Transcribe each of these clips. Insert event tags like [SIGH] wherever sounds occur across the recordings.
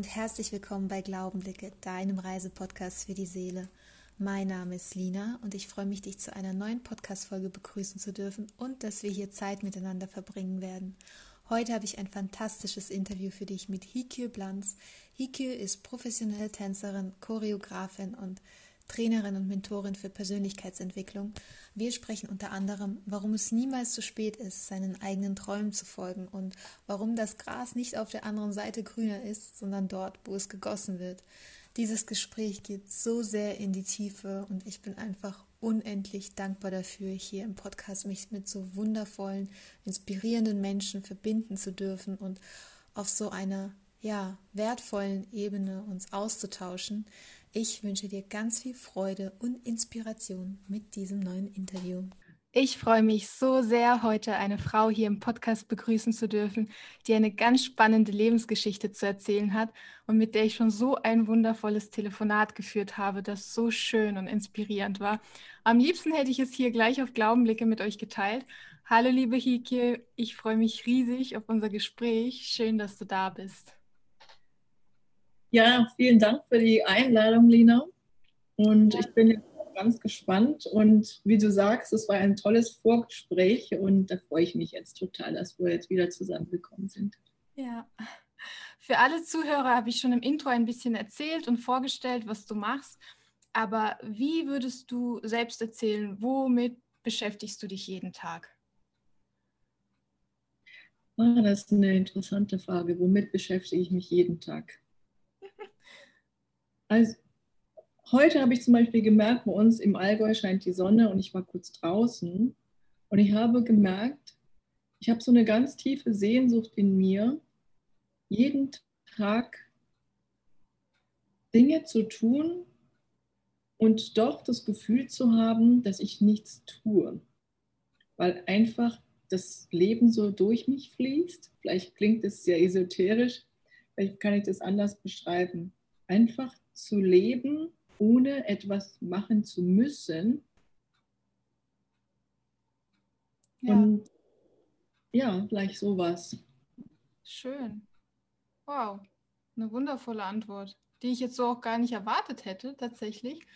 und herzlich willkommen bei Glaubenblicke, deinem Reisepodcast für die Seele. Mein Name ist Lina und ich freue mich, dich zu einer neuen Podcast-Folge begrüßen zu dürfen und dass wir hier Zeit miteinander verbringen werden. Heute habe ich ein fantastisches Interview für dich mit Hikyo Blanz. Hikyo ist professionelle Tänzerin, Choreografin und Trainerin und Mentorin für Persönlichkeitsentwicklung. Wir sprechen unter anderem, warum es niemals zu spät ist, seinen eigenen Träumen zu folgen und warum das Gras nicht auf der anderen Seite grüner ist, sondern dort, wo es gegossen wird. Dieses Gespräch geht so sehr in die Tiefe und ich bin einfach unendlich dankbar dafür, hier im Podcast mich mit so wundervollen, inspirierenden Menschen verbinden zu dürfen und auf so einer ja, wertvollen Ebene uns auszutauschen. Ich wünsche dir ganz viel Freude und Inspiration mit diesem neuen Interview. Ich freue mich so sehr, heute eine Frau hier im Podcast begrüßen zu dürfen, die eine ganz spannende Lebensgeschichte zu erzählen hat und mit der ich schon so ein wundervolles Telefonat geführt habe, das so schön und inspirierend war. Am liebsten hätte ich es hier gleich auf Glaubenblicke mit euch geteilt. Hallo, liebe Hike, ich freue mich riesig auf unser Gespräch. Schön, dass du da bist. Ja, vielen Dank für die Einladung, Lina. Und ich bin ganz gespannt. Und wie du sagst, es war ein tolles Vorgespräch und da freue ich mich jetzt total, dass wir jetzt wieder zusammengekommen sind. Ja. Für alle Zuhörer habe ich schon im Intro ein bisschen erzählt und vorgestellt, was du machst. Aber wie würdest du selbst erzählen, womit beschäftigst du dich jeden Tag? Ah, das ist eine interessante Frage. Womit beschäftige ich mich jeden Tag? Also, heute habe ich zum Beispiel gemerkt, bei uns im Allgäu scheint die Sonne und ich war kurz draußen und ich habe gemerkt, ich habe so eine ganz tiefe Sehnsucht in mir, jeden Tag Dinge zu tun und doch das Gefühl zu haben, dass ich nichts tue, weil einfach das Leben so durch mich fließt. Vielleicht klingt es sehr esoterisch, vielleicht kann ich das anders beschreiben. Einfach zu leben, ohne etwas machen zu müssen. Ja. Und ja, gleich sowas. Schön. Wow, eine wundervolle Antwort, die ich jetzt so auch gar nicht erwartet hätte, tatsächlich.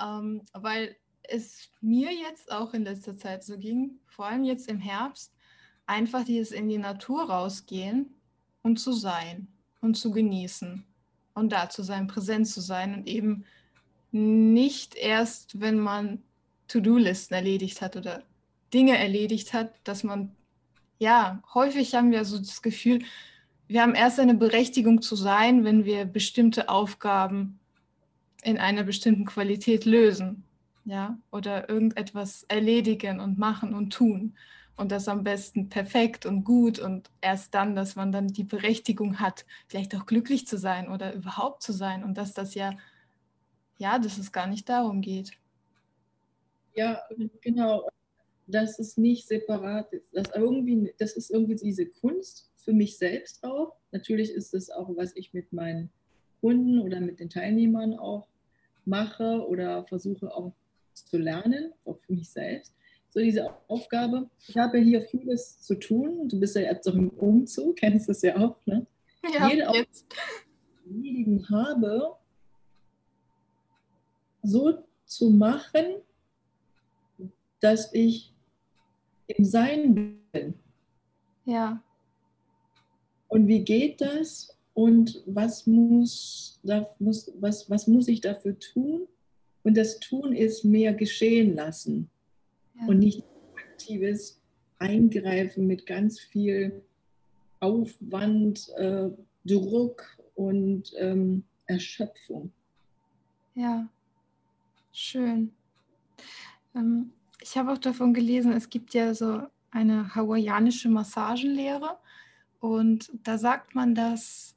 Ähm, weil es mir jetzt auch in letzter Zeit so ging, vor allem jetzt im Herbst, einfach dieses in die Natur rausgehen und zu sein und zu genießen und da zu sein, präsent zu sein und eben nicht erst, wenn man To-Do-Listen erledigt hat oder Dinge erledigt hat, dass man, ja, häufig haben wir so das Gefühl, wir haben erst eine Berechtigung zu sein, wenn wir bestimmte Aufgaben in einer bestimmten Qualität lösen, ja, oder irgendetwas erledigen und machen und tun und das am besten perfekt und gut und erst dann, dass man dann die Berechtigung hat, vielleicht auch glücklich zu sein oder überhaupt zu sein und dass das ja, ja, dass es gar nicht darum geht. Ja, genau, dass es nicht separat ist. Das, irgendwie, das ist irgendwie diese Kunst für mich selbst auch. Natürlich ist es auch, was ich mit meinen Kunden oder mit den Teilnehmern auch mache oder versuche auch zu lernen, auch für mich selbst so diese Aufgabe. Ich habe hier vieles zu tun. Du bist ja jetzt auch im Umzug, [LAUGHS] kennst es ja auch. Ne? Ja, Jede Aufgabe, die ich habe, so zu machen, dass ich im Sein bin. Ja. Und wie geht das? Und was muss, da muss, was, was muss ich dafür tun? Und das Tun ist mehr geschehen lassen ja. und nicht aktives Eingreifen mit ganz viel Aufwand, äh, Druck und ähm, Erschöpfung. Ja, schön. Ähm, ich habe auch davon gelesen, es gibt ja so eine hawaiianische Massagenlehre und da sagt man, dass,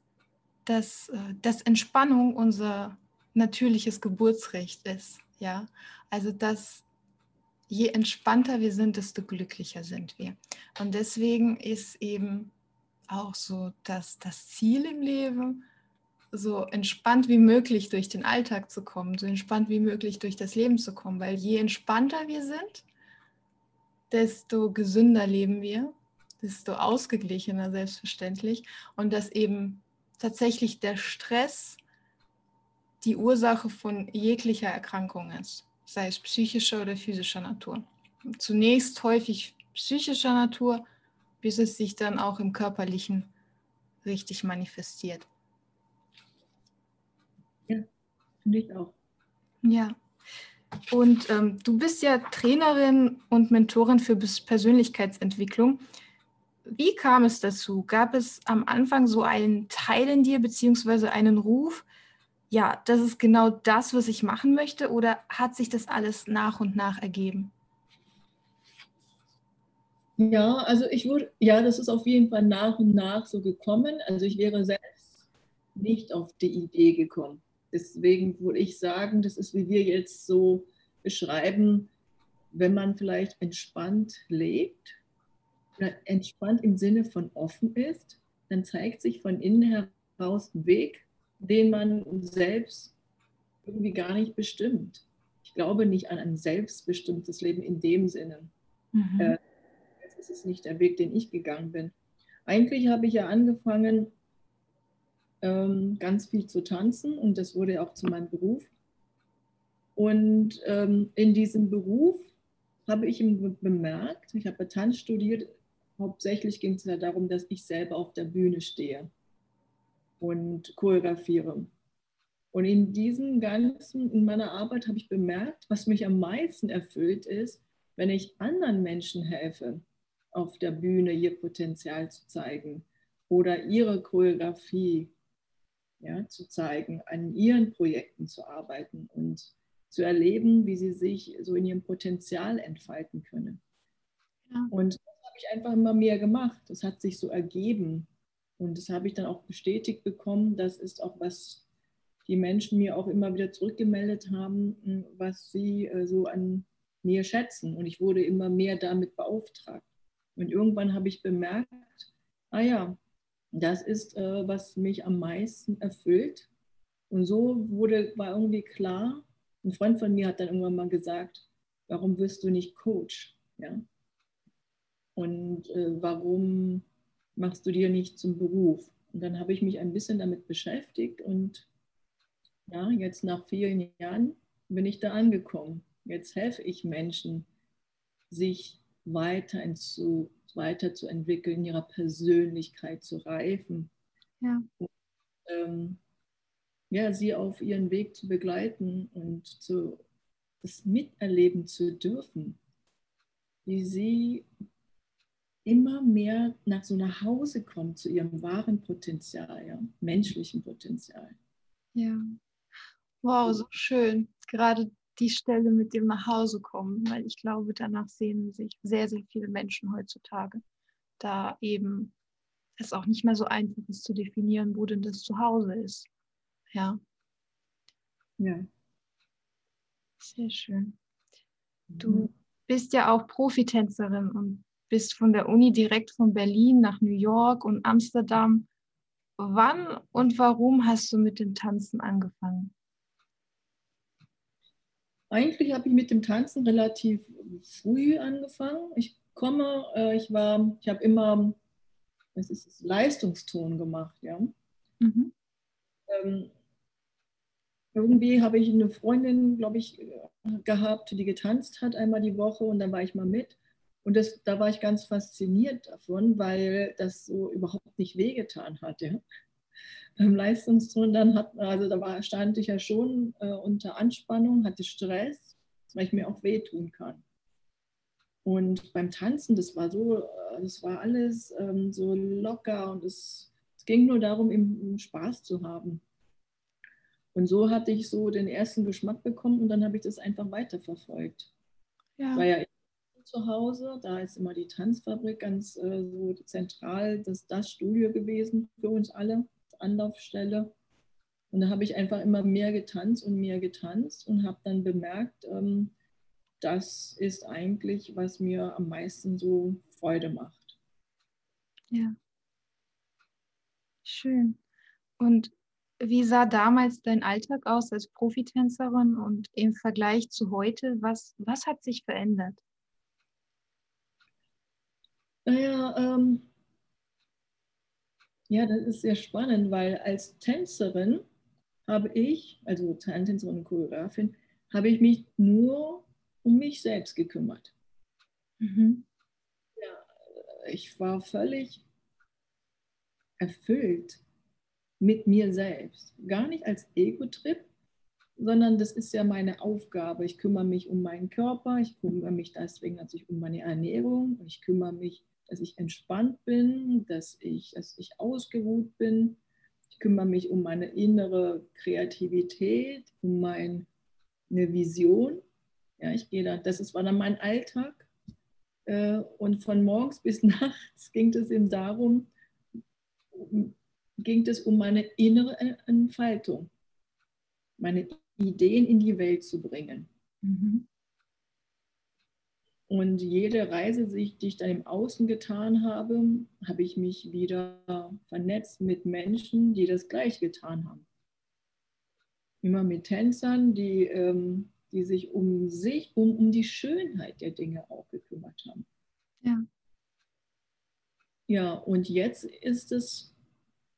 dass, äh, dass Entspannung unser natürliches Geburtsrecht ist. Ja, also dass je entspannter wir sind, desto glücklicher sind wir. Und deswegen ist eben auch so dass das Ziel im Leben, so entspannt wie möglich durch den Alltag zu kommen, so entspannt wie möglich durch das Leben zu kommen, weil je entspannter wir sind, desto gesünder leben wir, desto ausgeglichener selbstverständlich und das eben tatsächlich der Stress die Ursache von jeglicher Erkrankung ist, sei es psychischer oder physischer Natur. Zunächst häufig psychischer Natur, bis es sich dann auch im körperlichen richtig manifestiert. Ja, finde ich auch. Ja. Und ähm, du bist ja Trainerin und Mentorin für Persönlichkeitsentwicklung. Wie kam es dazu? Gab es am Anfang so einen Teil in dir, beziehungsweise einen Ruf, ja, das ist genau das, was ich machen möchte, oder hat sich das alles nach und nach ergeben? Ja, also ich würde, ja, das ist auf jeden Fall nach und nach so gekommen. Also ich wäre selbst nicht auf die Idee gekommen. Deswegen würde ich sagen, das ist, wie wir jetzt so beschreiben, wenn man vielleicht entspannt lebt, oder entspannt im Sinne von offen ist, dann zeigt sich von innen heraus ein Weg, den man selbst irgendwie gar nicht bestimmt. Ich glaube nicht an ein selbstbestimmtes Leben in dem Sinne. Mhm. Äh, das ist nicht der Weg, den ich gegangen bin. Eigentlich habe ich ja angefangen, ähm, ganz viel zu tanzen und das wurde auch zu meinem Beruf. Und ähm, in diesem Beruf habe ich bemerkt, ich habe Tanz studiert, hauptsächlich ging es ja darum, dass ich selber auf der Bühne stehe und choreografiere. Und in diesem ganzen, in meiner Arbeit habe ich bemerkt, was mich am meisten erfüllt ist, wenn ich anderen Menschen helfe, auf der Bühne ihr Potenzial zu zeigen oder ihre Choreografie ja, zu zeigen, an ihren Projekten zu arbeiten und zu erleben, wie sie sich so in ihrem Potenzial entfalten können. Ja. Und das habe ich einfach immer mehr gemacht. Das hat sich so ergeben. Und das habe ich dann auch bestätigt bekommen. Das ist auch, was die Menschen mir auch immer wieder zurückgemeldet haben, hm, was sie äh, so an mir schätzen. Und ich wurde immer mehr damit beauftragt. Und irgendwann habe ich bemerkt, ah ja, das ist, äh, was mich am meisten erfüllt. Und so wurde, war irgendwie klar, ein Freund von mir hat dann irgendwann mal gesagt, warum wirst du nicht Coach? Ja? Und äh, warum machst du dir nicht zum Beruf? Und dann habe ich mich ein bisschen damit beschäftigt und ja, jetzt nach vielen Jahren bin ich da angekommen. Jetzt helfe ich Menschen, sich weiter zu, weiterzuentwickeln, ihrer Persönlichkeit zu reifen. Ja. Und, ähm, ja, sie auf ihren Weg zu begleiten und zu, das miterleben zu dürfen, wie sie immer mehr nach so nach Hause kommt zu ihrem wahren Potenzial, ja, menschlichen Potenzial. Ja. Wow, so schön. Gerade die Stelle mit dem nach Hause kommen, weil ich glaube, danach sehen sich sehr, sehr viele Menschen heutzutage, da eben es auch nicht mehr so einfach ist zu definieren, wo denn das Zuhause ist. Ja. Ja. Sehr schön. Du mhm. bist ja auch Profitänzerin und bist von der Uni direkt von Berlin nach New York und Amsterdam. Wann und warum hast du mit dem Tanzen angefangen? Eigentlich habe ich mit dem Tanzen relativ früh angefangen. Ich komme, äh, ich war, ich habe immer, was ist es, Leistungston gemacht, ja. Mhm. Ähm, irgendwie habe ich eine Freundin, glaube ich, gehabt, die getanzt hat einmal die Woche und dann war ich mal mit. Und das, da war ich ganz fasziniert davon, weil das so überhaupt nicht wehgetan hat. Ja. [LAUGHS] Beim Leistungston dann hat, also da war, stand ich ja schon äh, unter Anspannung, hatte Stress, weil ich mir auch wehtun kann. Und beim Tanzen, das war so, äh, das war alles ähm, so locker und es, es ging nur darum, im Spaß zu haben. Und so hatte ich so den ersten Geschmack bekommen und dann habe ich das einfach weiterverfolgt. Ja. War ja zu Hause. Da ist immer die Tanzfabrik ganz äh, so zentral, das, das Studio gewesen für uns alle, Anlaufstelle. Und da habe ich einfach immer mehr getanzt und mehr getanzt und habe dann bemerkt, ähm, das ist eigentlich, was mir am meisten so Freude macht. Ja. Schön. Und wie sah damals dein Alltag aus als Profitänzerin und im Vergleich zu heute? Was, was hat sich verändert? Naja, ähm, Ja, das ist sehr spannend, weil als Tänzerin habe ich, also Tänzerin und Choreografin, habe ich mich nur um mich selbst gekümmert. Mhm. Ja, ich war völlig erfüllt mit mir selbst. Gar nicht als Ego-Trip, sondern das ist ja meine Aufgabe. Ich kümmere mich um meinen Körper, ich kümmere mich deswegen natürlich um meine Ernährung, ich kümmere mich, dass ich entspannt bin, dass ich, dass ich ausgeruht bin. Ich kümmere mich um meine innere Kreativität, um meine Vision. Ja, ich gehe da, das war dann mein Alltag. Äh, und von morgens [LAUGHS] bis nachts ging es eben darum, ging es um meine innere Entfaltung, meine Ideen in die Welt zu bringen. Mhm. Und jede Reise, die ich dann im Außen getan habe, habe ich mich wieder vernetzt mit Menschen, die das gleich getan haben. Immer mit Tänzern, die, ähm, die sich um sich, um, um die Schönheit der Dinge auch gekümmert haben. Ja. Ja, und jetzt ist es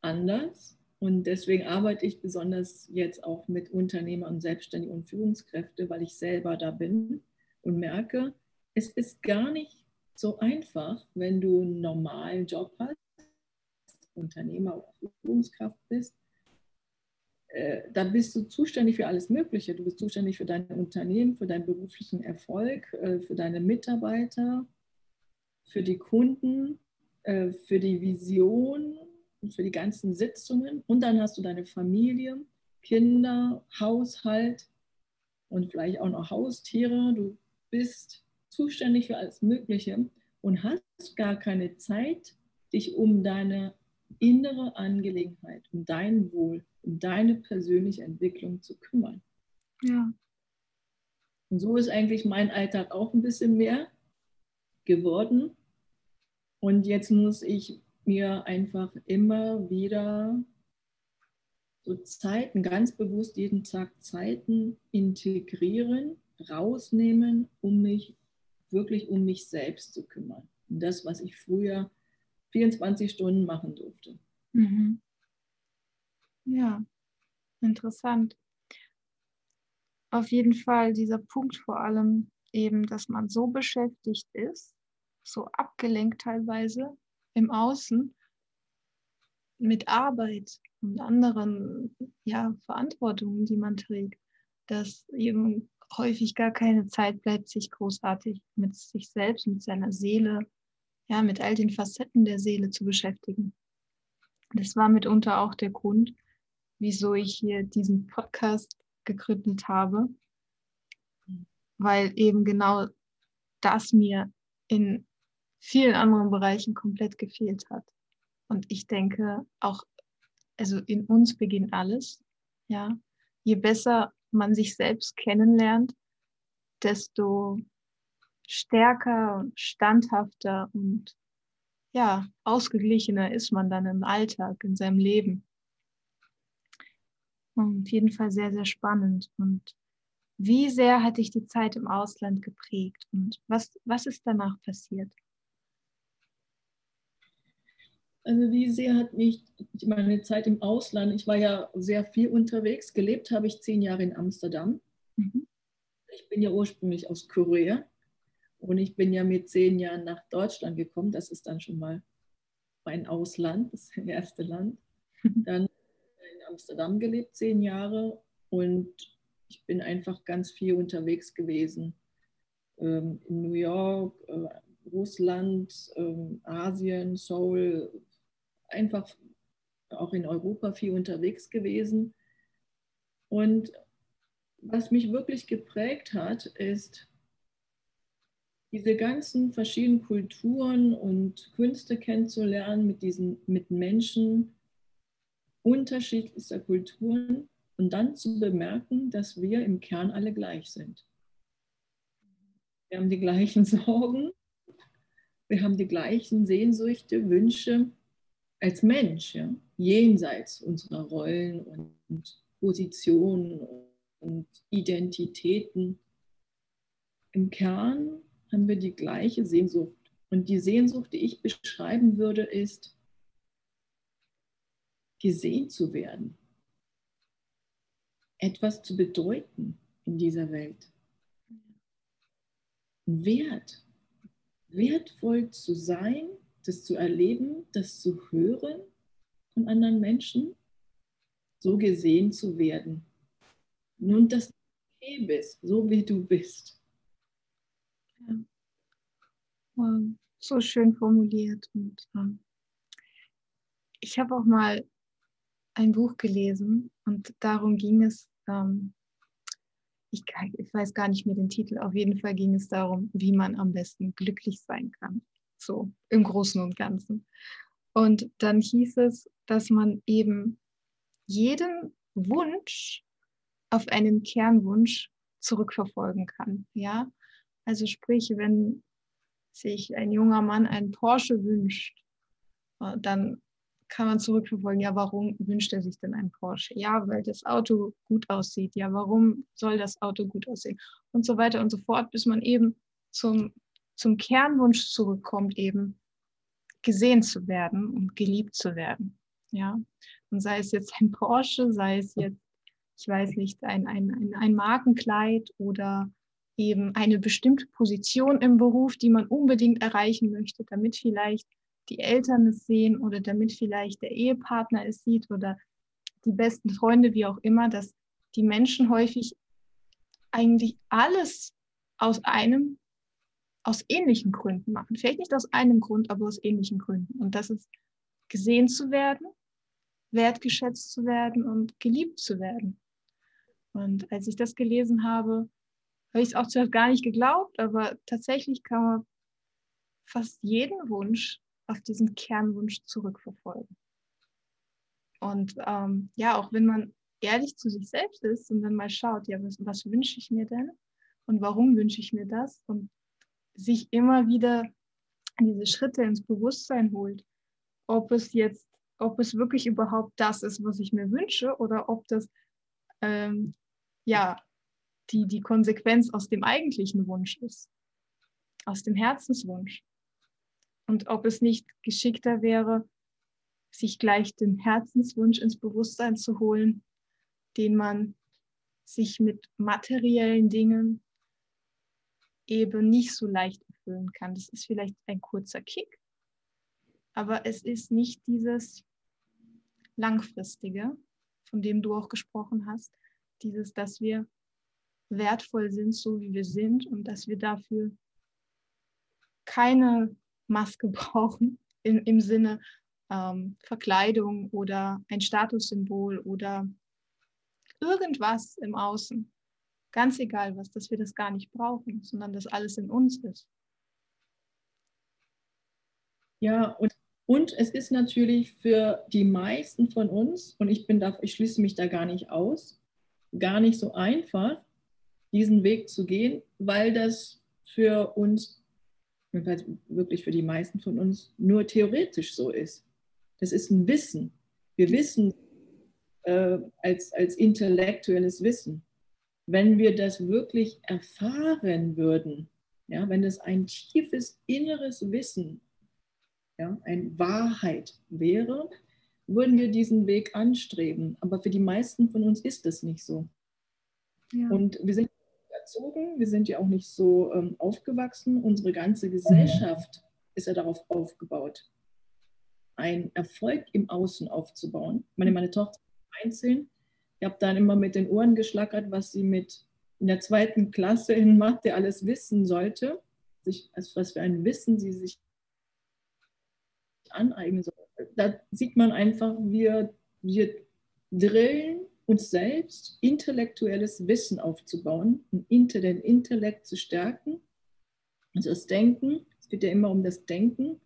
anders. Und deswegen arbeite ich besonders jetzt auch mit Unternehmern und Selbstständigen und Führungskräften, weil ich selber da bin und merke, es ist gar nicht so einfach, wenn du einen normalen Job hast, Unternehmer oder Führungskraft bist. Äh, da bist du zuständig für alles Mögliche. Du bist zuständig für dein Unternehmen, für deinen beruflichen Erfolg, äh, für deine Mitarbeiter, für die Kunden, äh, für die Vision für die ganzen Sitzungen. Und dann hast du deine Familie, Kinder, Haushalt und vielleicht auch noch Haustiere. Du bist zuständig für alles Mögliche und hast gar keine Zeit, dich um deine innere Angelegenheit, um dein Wohl, um deine persönliche Entwicklung zu kümmern. Ja. Und so ist eigentlich mein Alltag auch ein bisschen mehr geworden. Und jetzt muss ich mir einfach immer wieder so Zeiten, ganz bewusst jeden Tag Zeiten integrieren, rausnehmen, um mich wirklich um mich selbst zu kümmern. Und das, was ich früher 24 Stunden machen durfte. Mhm. Ja, interessant. Auf jeden Fall dieser Punkt vor allem eben, dass man so beschäftigt ist, so abgelenkt teilweise, im Außen mit Arbeit und anderen ja, Verantwortungen, die man trägt, dass eben häufig gar keine Zeit bleibt, sich großartig mit sich selbst, mit seiner Seele, ja, mit all den Facetten der Seele zu beschäftigen. Das war mitunter auch der Grund, wieso ich hier diesen Podcast gegründet habe, weil eben genau das mir in vielen anderen Bereichen komplett gefehlt hat. Und ich denke auch, also in uns beginnt alles. Ja, je besser man sich selbst kennenlernt, desto stärker, standhafter und ja, ausgeglichener ist man dann im Alltag, in seinem Leben. Und auf jeden Fall sehr, sehr spannend. Und wie sehr hat dich die Zeit im Ausland geprägt und was, was ist danach passiert? Also wie sehr hat mich meine Zeit im Ausland, ich war ja sehr viel unterwegs, gelebt habe ich zehn Jahre in Amsterdam. Mhm. Ich bin ja ursprünglich aus Korea und ich bin ja mit zehn Jahren nach Deutschland gekommen. Das ist dann schon mal mein Ausland, das [LAUGHS] erste Land. Dann in Amsterdam gelebt, zehn Jahre und ich bin einfach ganz viel unterwegs gewesen. Ähm, in New York, äh, Russland, ähm, Asien, Seoul, einfach auch in Europa viel unterwegs gewesen. Und was mich wirklich geprägt hat, ist diese ganzen verschiedenen Kulturen und Künste kennenzulernen mit diesen mit Menschen unterschiedlichster Kulturen und dann zu bemerken, dass wir im Kern alle gleich sind. Wir haben die gleichen [LAUGHS] Sorgen, wir haben die gleichen Sehnsüchte, Wünsche, als Mensch, ja, jenseits unserer Rollen und Positionen und Identitäten. Im Kern haben wir die gleiche Sehnsucht. Und die Sehnsucht, die ich beschreiben würde, ist gesehen zu werden, etwas zu bedeuten in dieser Welt. Wert, wertvoll zu sein, das zu erleben, das zu hören von anderen Menschen, so gesehen zu werden. Nun, dass du okay bist, so wie du bist. Ja. Wow, so schön formuliert. Und ähm, ich habe auch mal ein Buch gelesen und darum ging es, ähm, ich, ich, weiß gar nicht mehr den Titel, auf jeden Fall ging es darum, wie man am besten glücklich sein kann. So im Großen und Ganzen. Und dann hieß es, dass man eben jeden Wunsch auf einen Kernwunsch zurückverfolgen kann. Ja, also sprich, wenn sich ein junger Mann einen Porsche wünscht, äh, dann kann man zurückverfolgen, ja, warum wünscht er sich denn einen Porsche? Ja, weil das Auto gut aussieht. Ja, warum soll das Auto gut aussehen? Und so weiter und so fort, bis man eben zum, zum Kernwunsch zurückkommt, eben gesehen zu werden und geliebt zu werden. Ja, und sei es jetzt ein Porsche, sei es jetzt, ich weiß nicht, ein, ein, ein, ein Markenkleid oder eben eine bestimmte Position im Beruf, die man unbedingt erreichen möchte, damit vielleicht die Eltern es sehen oder damit vielleicht der Ehepartner es sieht oder die besten Freunde, wie auch immer, dass die Menschen häufig eigentlich alles aus einem, aus ähnlichen Gründen machen. Vielleicht nicht aus einem Grund, aber aus ähnlichen Gründen. Und das ist gesehen zu werden, wertgeschätzt zu werden und geliebt zu werden. Und als ich das gelesen habe, habe ich es auch zuerst gar nicht geglaubt, aber tatsächlich kann man fast jeden Wunsch auf diesen Kernwunsch zurückverfolgen. Und ähm, ja, auch wenn man ehrlich zu sich selbst ist und dann mal schaut, ja, was, was wünsche ich mir denn und warum wünsche ich mir das und sich immer wieder diese Schritte ins Bewusstsein holt, ob es jetzt, ob es wirklich überhaupt das ist, was ich mir wünsche oder ob das ähm, ja die, die Konsequenz aus dem eigentlichen Wunsch ist, aus dem Herzenswunsch. Und ob es nicht geschickter wäre, sich gleich den Herzenswunsch ins Bewusstsein zu holen, den man sich mit materiellen Dingen eben nicht so leicht erfüllen kann. Das ist vielleicht ein kurzer Kick, aber es ist nicht dieses langfristige, von dem du auch gesprochen hast, dieses, dass wir wertvoll sind, so wie wir sind und dass wir dafür keine Maske [LAUGHS] brauchen im, im Sinne ähm, Verkleidung oder ein Statussymbol oder irgendwas im Außen. Ganz egal was, dass wir das gar nicht brauchen, sondern dass alles in uns ist. Ja, und, und es ist natürlich für die meisten von uns, und ich bin da, ich schließe mich da gar nicht aus, gar nicht so einfach, diesen Weg zu gehen, weil das für uns wirklich für die meisten von uns, nur theoretisch so ist. Das ist ein Wissen. Wir wissen äh, als, als intellektuelles Wissen. Wenn wir das wirklich erfahren würden, ja, wenn es ein tiefes inneres Wissen, ja, eine Wahrheit wäre, würden wir diesen Weg anstreben. Aber für die meisten von uns ist das nicht so. Ja. Und wir sind erzogen, wir sind ja auch nicht so ähm, aufgewachsen. Unsere ganze Gesellschaft ist ja darauf aufgebaut, einen Erfolg im Außen aufzubauen. Meine, meine Tochter einzeln, ich habe dann immer mit den Ohren geschlackert, was sie mit in der zweiten Klasse in Mathe alles wissen sollte, sich, also was für ein Wissen sie sich aneignen soll. Da sieht man einfach, wir, wir drillen uns selbst intellektuelles Wissen aufzubauen, den Intellekt zu stärken, also das Denken. Es geht ja immer um das Denken.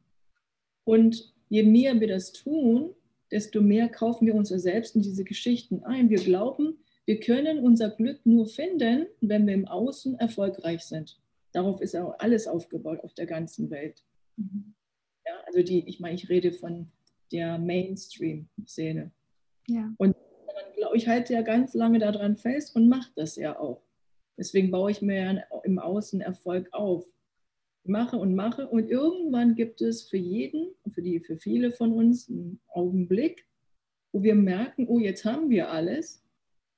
Und je mehr wir das tun, desto mehr kaufen wir uns selbst in diese Geschichten ein. Wir glauben, wir können unser Glück nur finden, wenn wir im Außen erfolgreich sind. Darauf ist auch alles aufgebaut auf der ganzen Welt. Mhm. Ja, also die, ich meine, ich rede von der Mainstream-Szene. Ja. Und ich halte ja ganz lange daran fest und mache das ja auch. Deswegen baue ich mir ja im Außen Erfolg auf. Mache und mache und irgendwann gibt es für jeden, für, die, für viele von uns einen Augenblick, wo wir merken, oh, jetzt haben wir alles.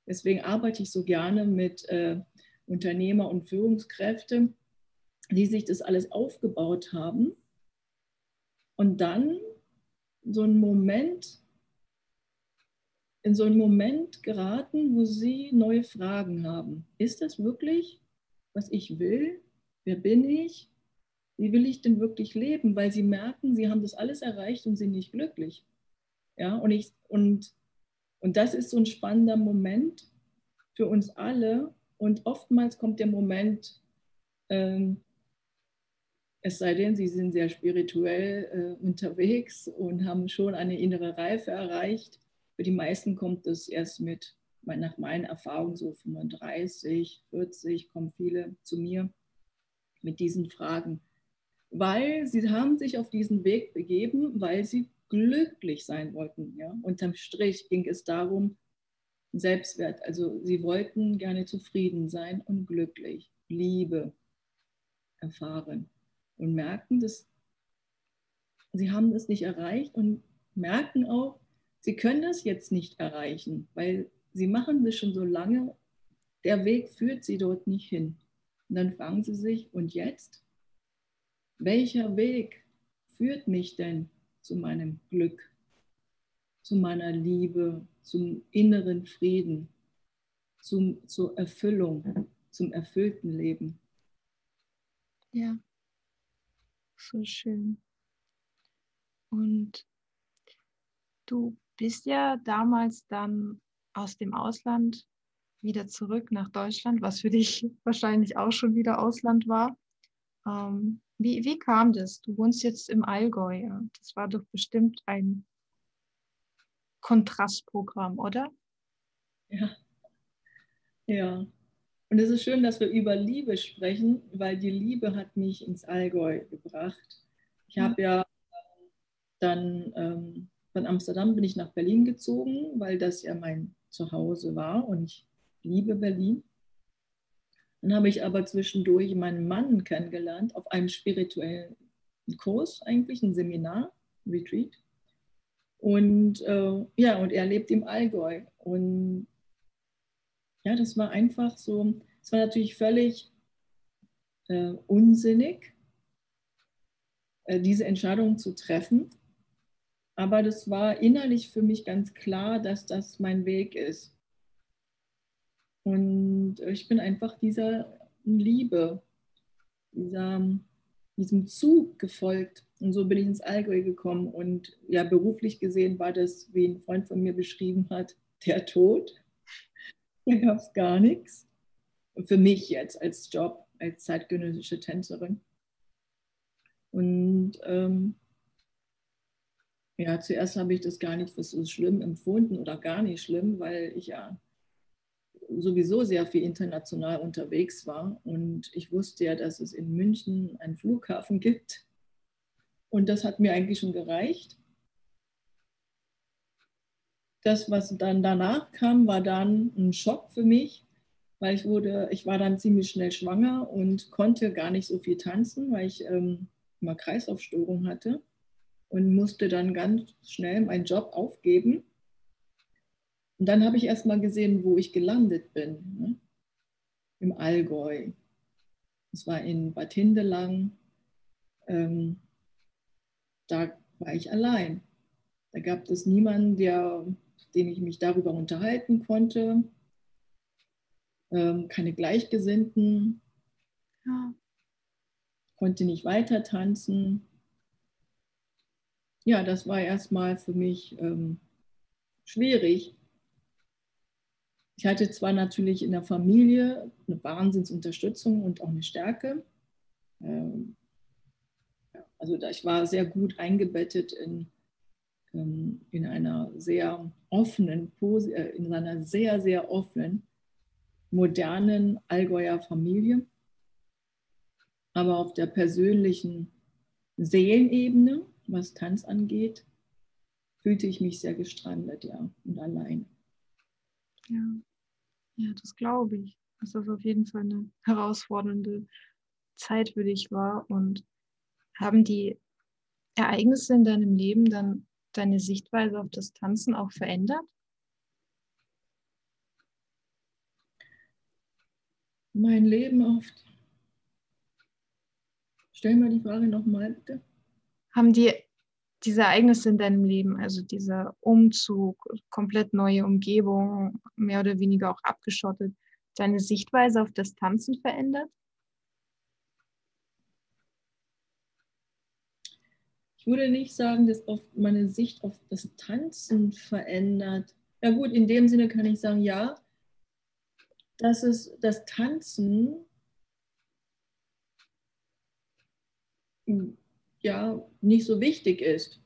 Deswegen arbeite ich so gerne mit äh, Unternehmer und Führungskräften, die sich das alles aufgebaut haben. Und dann so einen Moment, in so einen Moment geraten, wo sie neue Fragen haben. Ist das wirklich, was ich will? Wer bin ich? Wie will ich denn wirklich leben? Weil sie merken, sie haben das alles erreicht und sind nicht glücklich. Ja, und, ich, und, und das ist so ein spannender Moment für uns alle. Und oftmals kommt der Moment, ähm, es sei denn, sie sind sehr spirituell äh, unterwegs und haben schon eine innere Reife erreicht. Für die meisten kommt es erst mit, nach meinen Erfahrungen, so 35, 40, kommen viele zu mir mit diesen Fragen. Weil sie haben sich auf diesen Weg begeben, weil sie glücklich sein wollten. Ja? Unterm Strich ging es darum, Selbstwert. Also sie wollten gerne zufrieden sein und glücklich, Liebe erfahren und merken, dass sie haben das nicht erreicht und merken auch, sie können das jetzt nicht erreichen, weil sie machen das schon so lange, der Weg führt sie dort nicht hin. Und dann fragen sie sich, und jetzt? Welcher Weg führt mich denn zu meinem Glück, zu meiner Liebe, zum inneren Frieden, zum, zur Erfüllung, zum erfüllten Leben? Ja. So schön. Und du bist ja damals dann aus dem Ausland wieder zurück nach Deutschland, was für dich [LAUGHS] wahrscheinlich auch schon wieder Ausland war. Ähm, wie, wie kam das? Du wohnst jetzt im Allgäu. Das war doch bestimmt ein Kontrastprogramm, oder? Ja. Ja. Und es ist schön, dass wir über Liebe sprechen, weil die Liebe hat mich ins Allgäu gebracht. Ich habe ja ähm, dann ähm, von Amsterdam bin ich nach Berlin gezogen, weil das ja mein Zuhause war und ich liebe Berlin. Dann habe ich aber zwischendurch meinen Mann kennengelernt auf einem spirituellen Kurs, eigentlich ein Seminar, Retreat. Und äh, ja, und er lebt im Allgäu. Und ja, das war einfach so, es war natürlich völlig äh, unsinnig, äh, diese Entscheidung zu treffen. Aber das war innerlich für mich ganz klar, dass das mein Weg ist. Und ich bin einfach dieser Liebe, dieser, diesem Zug gefolgt. Und so bin ich ins Allgäu gekommen. Und ja, beruflich gesehen war das, wie ein Freund von mir beschrieben hat, der Tod. Da gab es gar nichts. Für mich jetzt als Job, als zeitgenössische Tänzerin. Und ähm, ja, zuerst habe ich das gar nicht für so schlimm empfunden oder gar nicht schlimm, weil ich ja sowieso sehr viel international unterwegs war. Und ich wusste ja, dass es in München einen Flughafen gibt. Und das hat mir eigentlich schon gereicht das, was dann danach kam, war dann ein Schock für mich, weil ich wurde, ich war dann ziemlich schnell schwanger und konnte gar nicht so viel tanzen, weil ich ähm, immer Kreislaufstörung hatte und musste dann ganz schnell meinen Job aufgeben. Und dann habe ich erst mal gesehen, wo ich gelandet bin, ne? im Allgäu. Das war in Bad Hindelang. Ähm, da war ich allein. Da gab es niemanden, der dem ich mich darüber unterhalten konnte. Ähm, keine Gleichgesinnten. Ja. Konnte nicht weiter tanzen. Ja, das war erstmal für mich ähm, schwierig. Ich hatte zwar natürlich in der Familie eine Wahnsinnsunterstützung und auch eine Stärke. Ähm, also ich war sehr gut eingebettet in ähm, in einer sehr offenen, äh, in einer sehr, sehr offenen, modernen Allgäuer Familie. Aber auf der persönlichen Seelenebene, was Tanz angeht, fühlte ich mich sehr gestrandet, ja, und allein. Ja, ja das glaube ich, dass das auf jeden Fall eine herausfordernde Zeit für dich war. Und haben die Ereignisse in deinem Leben dann deine Sichtweise auf das Tanzen auch verändert? Mein Leben oft. Stell mir die Frage nochmal bitte. Haben die diese Ereignisse in deinem Leben, also dieser Umzug, komplett neue Umgebung, mehr oder weniger auch abgeschottet, deine Sichtweise auf das Tanzen verändert? Ich würde nicht sagen, dass oft meine Sicht auf das Tanzen verändert. Ja gut, in dem Sinne kann ich sagen, ja, dass es das Tanzen ja nicht so wichtig ist.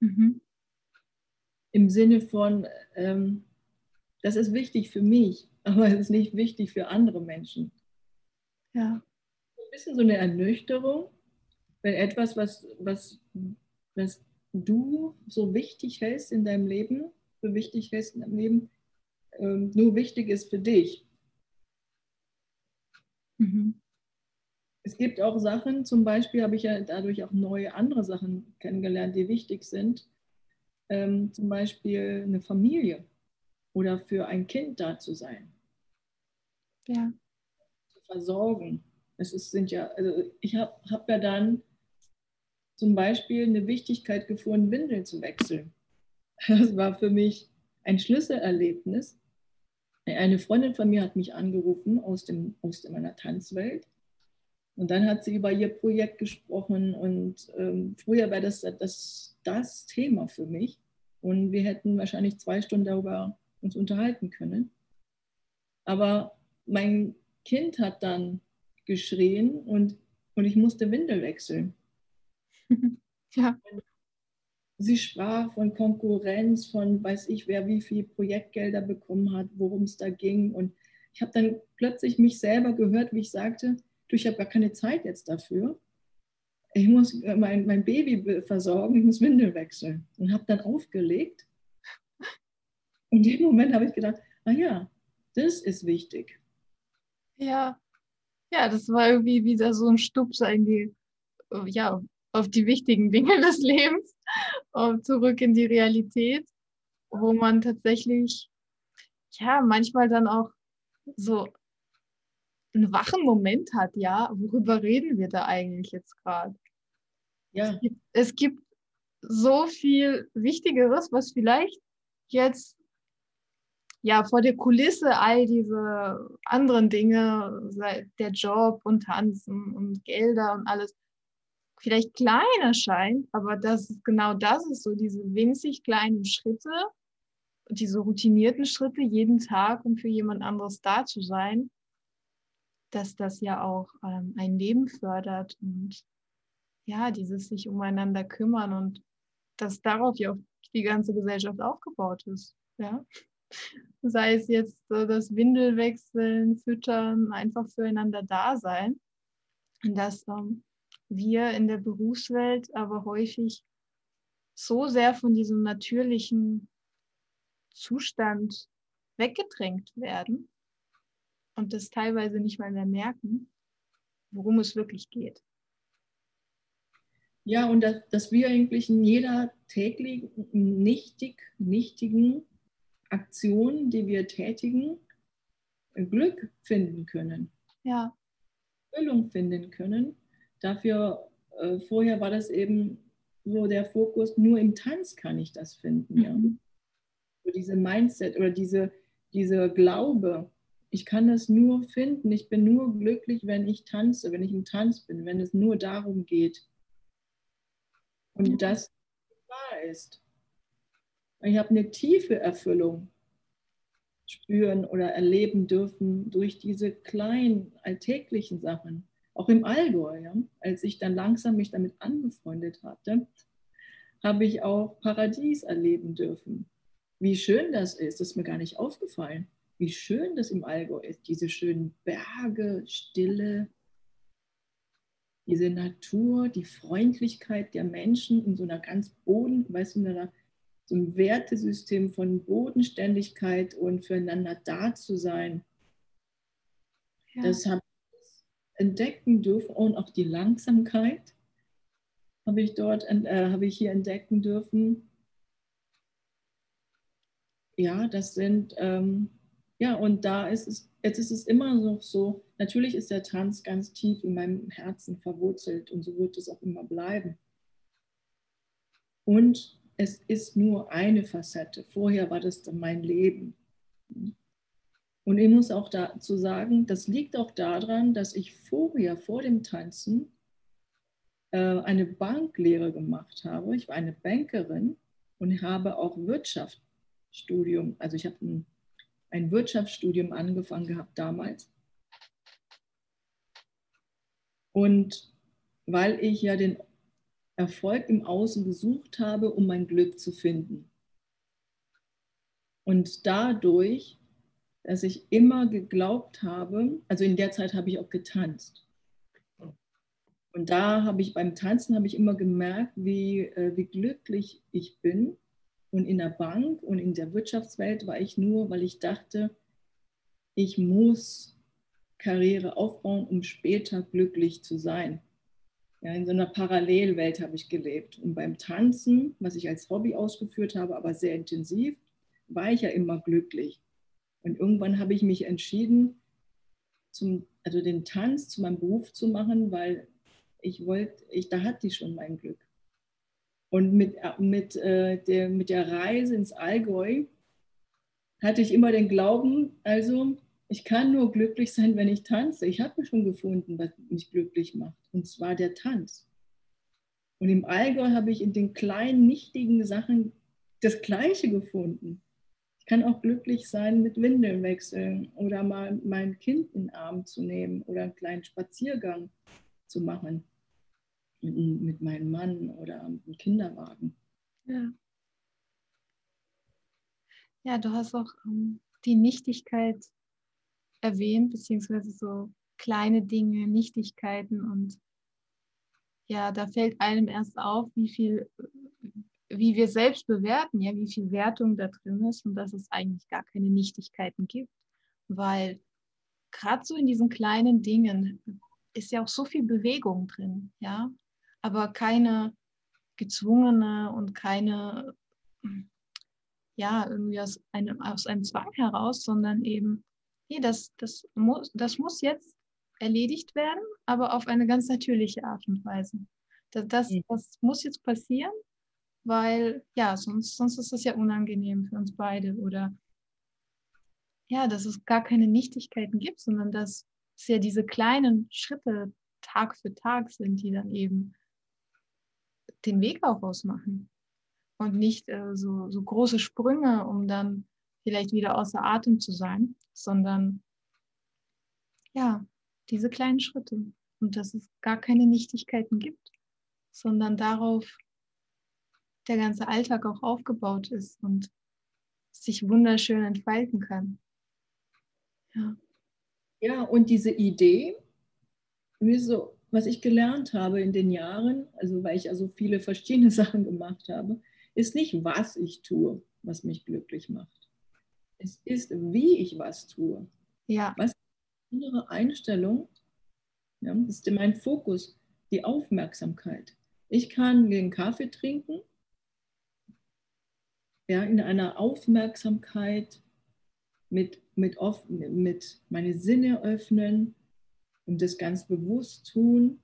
Mhm. Im Sinne von, ähm, das ist wichtig für mich, [LAUGHS] aber es ist nicht wichtig für andere Menschen. Ja. Ein bisschen so eine Ernüchterung, wenn etwas, was, was, was du so wichtig hältst in deinem Leben, für wichtig hältst in deinem Leben, ähm, nur wichtig ist für dich. Mhm es gibt auch Sachen, zum Beispiel habe ich ja dadurch auch neue andere Sachen kennengelernt, die wichtig sind. Ähm, zum Beispiel eine Familie oder für ein Kind da zu sein. Ja. Zu versorgen. Es ist, sind ja, also ich habe hab ja dann zum Beispiel eine Wichtigkeit gefunden, Windeln zu wechseln. Das war für mich ein Schlüsselerlebnis. Eine Freundin von mir hat mich angerufen aus, dem, aus meiner Tanzwelt und dann hat sie über ihr Projekt gesprochen und ähm, früher war das, das das Thema für mich. Und wir hätten wahrscheinlich zwei Stunden darüber uns unterhalten können. Aber mein Kind hat dann geschrien und, und ich musste Windel wechseln. [LAUGHS] Ja. Sie sprach von Konkurrenz, von weiß ich, wer wie viel Projektgelder bekommen hat, worum es da ging. Und ich habe dann plötzlich mich selber gehört, wie ich sagte, du, ich habe gar keine Zeit jetzt dafür. Ich muss mein, mein Baby versorgen, ich muss Windel wechseln. Und habe dann aufgelegt. Und in dem Moment habe ich gedacht, ah ja, das ist wichtig. Ja, ja, das war irgendwie wieder so ein Stupser in die, ja, auf die wichtigen Dinge des Lebens, zurück in die Realität, wo man tatsächlich, ja, manchmal dann auch so einen wachen Moment hat, ja, worüber reden wir da eigentlich jetzt gerade? Ja. Es gibt, es gibt so viel Wichtigeres, was vielleicht jetzt ja vor der Kulisse all diese anderen Dinge, der Job und Tanzen und Gelder und alles, vielleicht klein erscheint, aber das ist genau das ist so diese winzig kleinen Schritte, diese routinierten Schritte jeden Tag, um für jemand anderes da zu sein, dass das ja auch ähm, ein Leben fördert und ja, dieses sich umeinander kümmern und dass darauf ja auch die ganze Gesellschaft aufgebaut ist. Ja? Sei es jetzt äh, das Windelwechseln, Füttern, einfach füreinander da sein. Und dass ähm, wir in der Berufswelt aber häufig so sehr von diesem natürlichen Zustand weggedrängt werden, und das teilweise nicht mal mehr merken, worum es wirklich geht. Ja, und dass, dass wir eigentlich in jeder täglichen, nichtig, nichtigen Aktion, die wir tätigen, Glück finden können. Ja. Erfüllung finden können. Dafür, äh, vorher war das eben so der Fokus, nur im Tanz kann ich das finden. Mhm. Ja. So diese Mindset oder diese, diese Glaube, ich kann es nur finden. Ich bin nur glücklich, wenn ich tanze, wenn ich im Tanz bin, wenn es nur darum geht. Und das wahr ist. Ich habe eine tiefe Erfüllung spüren oder erleben dürfen durch diese kleinen alltäglichen Sachen. Auch im Allgäu, ja? als ich dann langsam mich damit angefreundet hatte, habe ich auch Paradies erleben dürfen. Wie schön das ist, das ist mir gar nicht aufgefallen wie schön das im Allgäu ist. Diese schönen Berge, Stille, diese Natur, die Freundlichkeit der Menschen in so einer ganz Boden, weißt du, in einer, so einem Wertesystem von Bodenständigkeit und füreinander da zu sein. Ja. Das habe ich entdecken dürfen und auch die Langsamkeit habe ich dort, äh, habe ich hier entdecken dürfen ja, das sind, ähm, ja, und da ist es, jetzt ist es immer noch so, natürlich ist der Tanz ganz tief in meinem Herzen verwurzelt und so wird es auch immer bleiben. Und es ist nur eine Facette. Vorher war das dann mein Leben. Und ich muss auch dazu sagen, das liegt auch daran, dass ich vorher, vor dem Tanzen, äh, eine Banklehre gemacht habe. Ich war eine Bankerin und habe auch Wirtschaftsstudium, also ich habe ein, ein Wirtschaftsstudium angefangen gehabt damals. Und weil ich ja den Erfolg im Außen gesucht habe, um mein Glück zu finden. Und dadurch dass ich immer geglaubt habe, also in der Zeit habe ich auch getanzt. Und da habe ich beim Tanzen habe ich immer gemerkt, wie, äh, wie glücklich ich bin. Und in der Bank und in der Wirtschaftswelt war ich nur, weil ich dachte, ich muss Karriere aufbauen, um später glücklich zu sein. Ja, in so einer Parallelwelt habe ich gelebt. Und beim Tanzen, was ich als Hobby ausgeführt habe, aber sehr intensiv, war ich ja immer glücklich. Und irgendwann habe ich mich entschieden, zum, also den Tanz zu meinem Beruf zu machen, weil ich wollte, ich, da hatte ich schon mein Glück. Und mit, mit, äh, der, mit der Reise ins Allgäu hatte ich immer den Glauben, also ich kann nur glücklich sein, wenn ich tanze. Ich habe schon gefunden, was mich glücklich macht, und zwar der Tanz. Und im Allgäu habe ich in den kleinen, nichtigen Sachen das Gleiche gefunden kann auch glücklich sein mit Windeln wechseln oder mal mein Kind in den Arm zu nehmen oder einen kleinen Spaziergang zu machen mit meinem Mann oder einem Kinderwagen. Ja. Ja, du hast auch ähm, die Nichtigkeit erwähnt, beziehungsweise so kleine Dinge, Nichtigkeiten und ja, da fällt einem erst auf, wie viel wie wir selbst bewerten, ja, wie viel Wertung da drin ist und dass es eigentlich gar keine Nichtigkeiten gibt, weil gerade so in diesen kleinen Dingen ist ja auch so viel Bewegung drin, ja, aber keine gezwungene und keine, ja, irgendwie aus einem, aus einem Zwang heraus, sondern eben, nee, das, das, muss, das muss jetzt erledigt werden, aber auf eine ganz natürliche Art und Weise. Das, das, mhm. das muss jetzt passieren weil ja, sonst, sonst ist das ja unangenehm für uns beide oder ja, dass es gar keine Nichtigkeiten gibt, sondern dass es ja diese kleinen Schritte Tag für Tag sind, die dann eben den Weg auch ausmachen und nicht äh, so, so große Sprünge, um dann vielleicht wieder außer Atem zu sein, sondern ja, diese kleinen Schritte. Und dass es gar keine Nichtigkeiten gibt, sondern darauf der ganze Alltag auch aufgebaut ist und sich wunderschön entfalten kann. Ja, ja und diese Idee, so, was ich gelernt habe in den Jahren, also weil ich also viele verschiedene [LAUGHS] Sachen gemacht habe, ist nicht, was ich tue, was mich glücklich macht. Es ist, wie ich was tue. Ja. Was innere Einstellung, ja, das ist mein Fokus, die Aufmerksamkeit. Ich kann den Kaffee trinken ja, in einer Aufmerksamkeit mit, mit, offen, mit meine Sinne öffnen und das ganz bewusst tun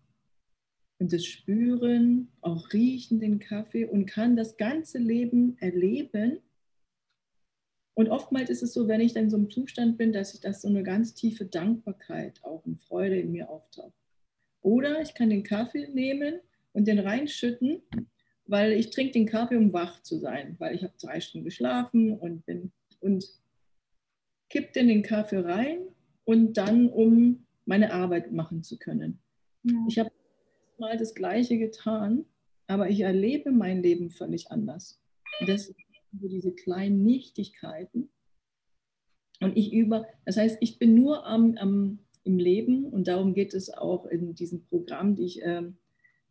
und das spüren, auch riechen den Kaffee und kann das ganze Leben erleben. Und oftmals ist es so, wenn ich dann in so einem Zustand bin, dass ich das so eine ganz tiefe Dankbarkeit auch und Freude in mir auftaucht. Oder ich kann den Kaffee nehmen und den reinschütten weil ich trinke den Kaffee, um wach zu sein, weil ich habe drei Stunden geschlafen und bin und kipp dann den Kaffee rein und dann, um meine Arbeit machen zu können. Ja. Ich habe mal das Gleiche getan, aber ich erlebe mein Leben völlig anders. Das sind diese kleinen Nichtigkeiten. Und ich über, das heißt, ich bin nur am, am, im Leben und darum geht es auch in diesem Programm, die ich äh,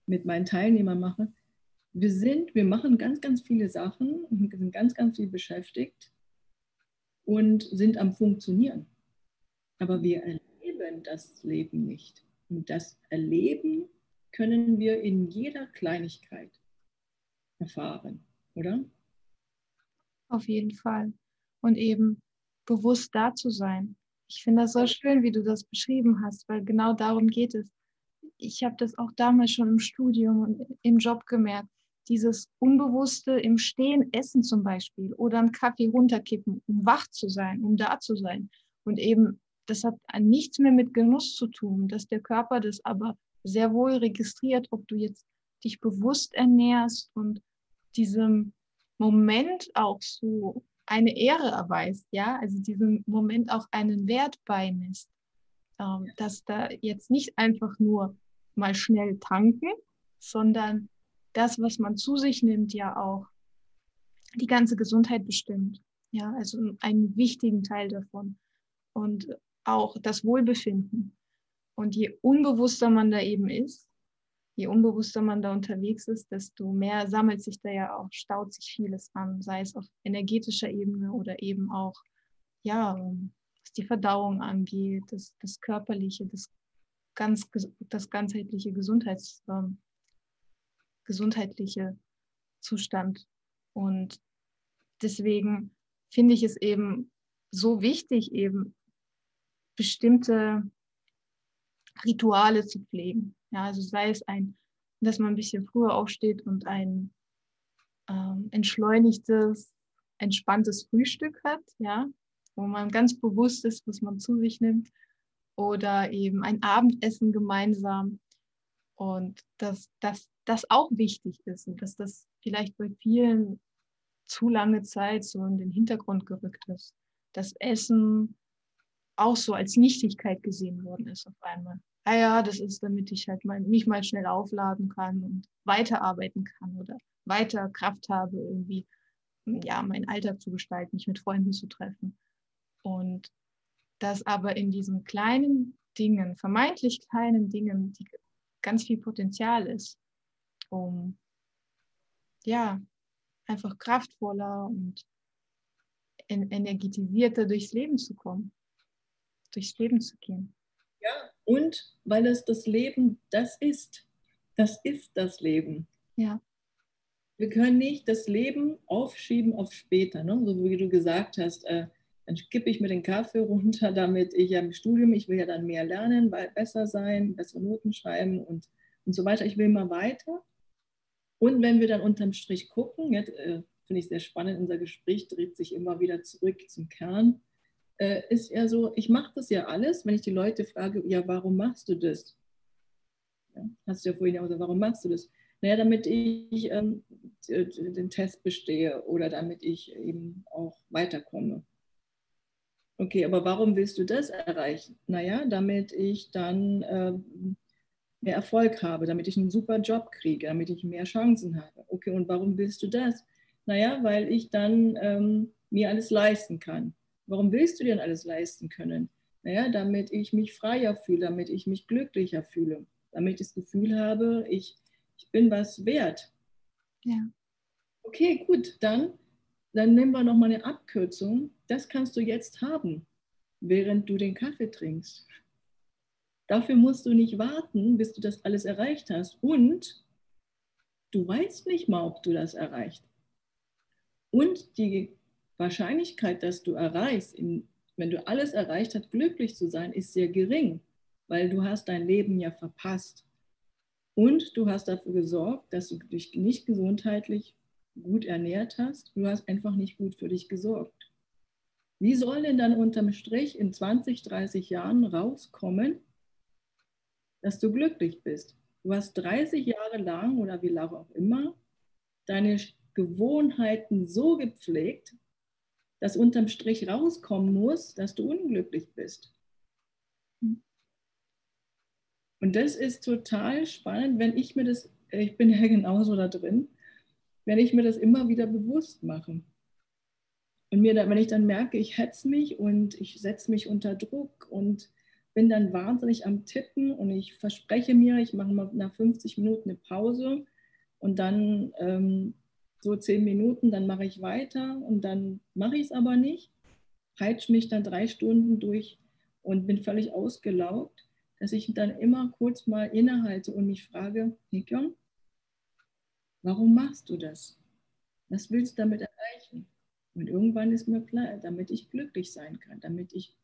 mit meinen Teilnehmern mache wir sind, wir machen ganz, ganz viele Sachen und sind ganz, ganz viel beschäftigt und sind am Funktionieren. Aber wir erleben das Leben nicht. Und das Erleben können wir in jeder Kleinigkeit erfahren, oder? Auf jeden Fall. und eben bewusst da zu sein. Ich finde das so schön, wie du das beschrieben hast, weil genau darum geht es. Ich habe das auch damals schon im Studium und im Job gemerkt. Dieses Unbewusste im Stehen essen zum Beispiel oder einen Kaffee runterkippen, um wach zu sein, um da zu sein. Und eben, das hat nichts mehr mit Genuss zu tun, dass der Körper das aber sehr wohl registriert, ob du jetzt dich bewusst ernährst und diesem Moment auch so eine Ehre erweist, ja, also diesem Moment auch einen Wert beimisst, ähm, dass da jetzt nicht einfach nur mal schnell tanken, sondern das, was man zu sich nimmt, ja auch die ganze Gesundheit bestimmt, ja, also einen wichtigen Teil davon. Und auch das Wohlbefinden. Und je unbewusster man da eben ist, je unbewusster man da unterwegs ist, desto mehr sammelt sich da ja auch, staut sich vieles an, sei es auf energetischer Ebene oder eben auch, ja, was die Verdauung angeht, das, das körperliche, das, ganz, das ganzheitliche Gesundheits, ähm, gesundheitliche Zustand. Und deswegen finde ich es eben so wichtig, eben bestimmte Rituale zu pflegen. Ja, also sei es ein, dass man ein bisschen früher aufsteht und ein ähm, entschleunigtes, entspanntes Frühstück hat, ja, wo man ganz bewusst ist, was man zu sich nimmt, oder eben ein Abendessen gemeinsam und dass das auch wichtig ist und dass das vielleicht bei vielen zu lange Zeit so in den Hintergrund gerückt ist. Das Essen auch so als Nichtigkeit gesehen worden ist auf einmal ah ja, das ist, damit ich halt mal, mich mal schnell aufladen kann und weiterarbeiten kann oder weiter Kraft habe, irgendwie ja, meinen Alltag zu gestalten, mich mit Freunden zu treffen. Und dass aber in diesen kleinen Dingen, vermeintlich kleinen Dingen, die ganz viel Potenzial ist, um ja, einfach kraftvoller und energetisierter durchs Leben zu kommen, durchs Leben zu gehen. Ja, und weil es das Leben, das ist. Das ist das Leben. Ja. Wir können nicht das Leben aufschieben auf später. Ne? So wie du gesagt hast, äh, dann kippe ich mir den Kaffee runter, damit ich ja im Studium, ich will ja dann mehr lernen, besser sein, bessere Noten schreiben und, und so weiter. Ich will mal weiter. Und wenn wir dann unterm Strich gucken, jetzt äh, finde ich sehr spannend, unser Gespräch dreht sich immer wieder zurück zum Kern äh, ist ja so, ich mache das ja alles, wenn ich die Leute frage, ja, warum machst du das? Ja, hast du ja vorhin ja gesagt, warum machst du das? Naja, damit ich ähm, den Test bestehe oder damit ich eben auch weiterkomme. Okay, aber warum willst du das erreichen? Naja, damit ich dann ähm, mehr Erfolg habe, damit ich einen super Job kriege, damit ich mehr Chancen habe. Okay, und warum willst du das? Naja, weil ich dann ähm, mir alles leisten kann. Warum willst du denn alles leisten können? Naja, damit ich mich freier fühle, damit ich mich glücklicher fühle, damit ich das Gefühl habe, ich, ich bin was wert. Ja. Okay, gut, dann, dann nehmen wir nochmal eine Abkürzung. Das kannst du jetzt haben, während du den Kaffee trinkst. Dafür musst du nicht warten, bis du das alles erreicht hast. Und du weißt nicht mal, ob du das erreicht. Und die Wahrscheinlichkeit, dass du erreichst, in, wenn du alles erreicht hast, glücklich zu sein, ist sehr gering, weil du hast dein Leben ja verpasst. Und du hast dafür gesorgt, dass du dich nicht gesundheitlich gut ernährt hast. Du hast einfach nicht gut für dich gesorgt. Wie soll denn dann unterm Strich in 20, 30 Jahren rauskommen, dass du glücklich bist? Du hast 30 Jahre lang oder wie lange auch immer deine Gewohnheiten so gepflegt, dass unterm Strich rauskommen muss, dass du unglücklich bist. Und das ist total spannend, wenn ich mir das, ich bin ja genauso da drin, wenn ich mir das immer wieder bewusst mache. Und mir, wenn ich dann merke, ich hetze mich und ich setze mich unter Druck und bin dann wahnsinnig am Tippen und ich verspreche mir, ich mache mal nach 50 Minuten eine Pause und dann ähm, so zehn Minuten, dann mache ich weiter und dann mache ich es aber nicht, peitsche mich dann drei Stunden durch und bin völlig ausgelaugt, dass ich dann immer kurz mal innehalte und mich frage, Nikon, warum machst du das? Was willst du damit erreichen? Und irgendwann ist mir klar, damit ich glücklich sein kann, damit ich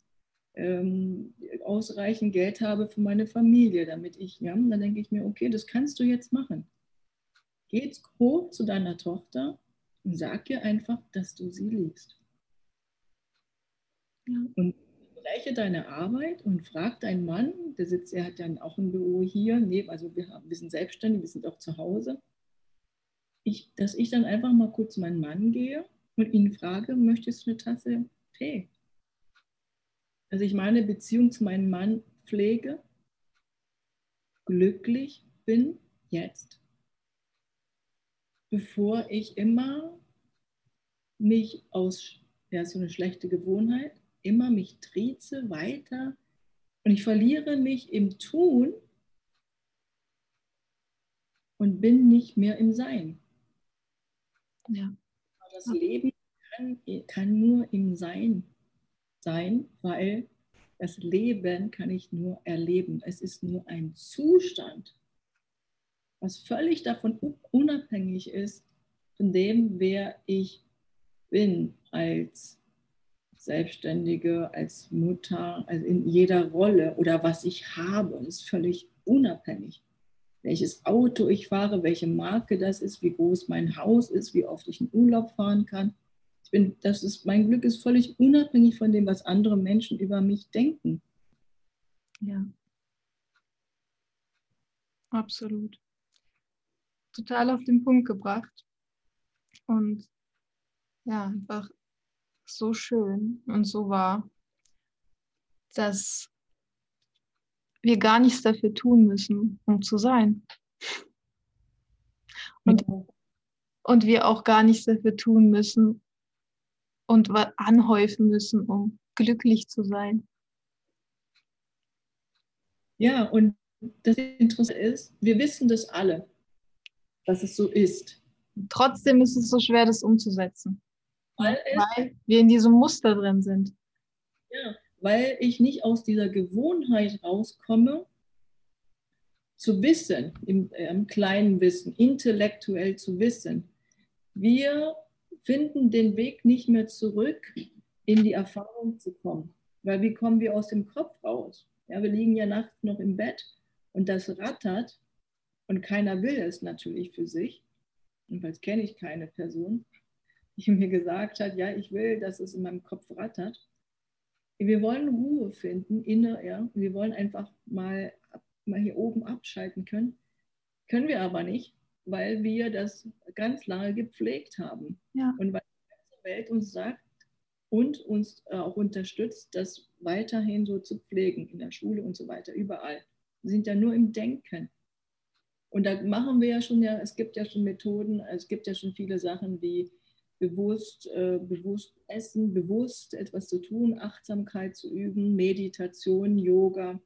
ähm, ausreichend Geld habe für meine Familie, damit ich, ja, dann denke ich mir, okay, das kannst du jetzt machen. Geh hoch zu deiner Tochter und sag ihr einfach, dass du sie liebst. Ja. Und spreche deine Arbeit und frag deinen Mann, der sitzt, er hat dann auch ein Büro hier, nee, also wir, haben, wir sind selbstständig, wir sind auch zu Hause, ich, dass ich dann einfach mal kurz meinen Mann gehe und ihn frage, möchtest du eine Tasse Tee? Also ich meine Beziehung zu meinem Mann pflege, glücklich bin jetzt, bevor ich immer mich aus, ja, so eine schlechte Gewohnheit, immer mich trieze weiter und ich verliere mich im Tun und bin nicht mehr im Sein. Ja. Das Leben kann, kann nur im Sein sein, weil das Leben kann ich nur erleben. Es ist nur ein Zustand, was völlig davon unabhängig ist, von dem, wer ich bin als Selbstständige, als Mutter, also in jeder Rolle oder was ich habe. Ist völlig unabhängig. Welches Auto ich fahre, welche Marke das ist, wie groß mein Haus ist, wie oft ich in Urlaub fahren kann. Ich bin, das ist, mein Glück ist völlig unabhängig von dem, was andere Menschen über mich denken. Ja. Absolut. Total auf den Punkt gebracht. Und ja, einfach so schön und so wahr, dass wir gar nichts dafür tun müssen, um zu sein. Und, und wir auch gar nichts dafür tun müssen und anhäufen müssen, um glücklich zu sein. Ja, und das Interessante ist, wir wissen das alle, dass es so ist. Trotzdem ist es so schwer, das umzusetzen. Weil, weil wir in diesem Muster drin sind. Ja, weil ich nicht aus dieser Gewohnheit rauskomme, zu wissen, im, äh, im kleinen Wissen, intellektuell zu wissen. Wir finden den Weg nicht mehr zurück, in die Erfahrung zu kommen. Weil wie kommen wir aus dem Kopf raus? Ja, wir liegen ja nachts noch im Bett und das rattert und keiner will es natürlich für sich. Jedenfalls kenne ich keine Person die mir gesagt hat, ja, ich will, dass es in meinem Kopf rattert. Wir wollen Ruhe finden, inne, ja. Wir wollen einfach mal, mal hier oben abschalten können. Können wir aber nicht, weil wir das ganz lange gepflegt haben. Ja. Und weil die ganze Welt uns sagt und uns äh, auch unterstützt, das weiterhin so zu pflegen, in der Schule und so weiter, überall. Wir sind ja nur im Denken. Und da machen wir ja schon, ja, es gibt ja schon Methoden, es gibt ja schon viele Sachen wie bewusst, äh, bewusst essen, bewusst etwas zu tun, Achtsamkeit zu üben, Meditation, Yoga.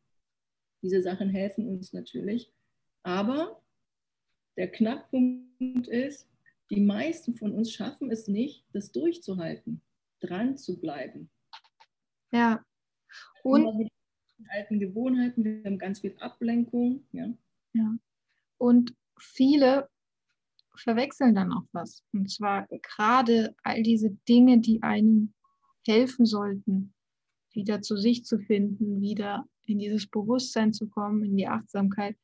Diese Sachen helfen uns natürlich. Aber der Knackpunkt ist, die meisten von uns schaffen es nicht, das durchzuhalten, dran zu bleiben. Ja. Und mit alten Gewohnheiten, wir haben ganz viel Ablenkung. Ja. ja. Und viele verwechseln dann auch was. Und zwar gerade all diese Dinge, die einem helfen sollten, wieder zu sich zu finden, wieder in dieses Bewusstsein zu kommen, in die Achtsamkeit.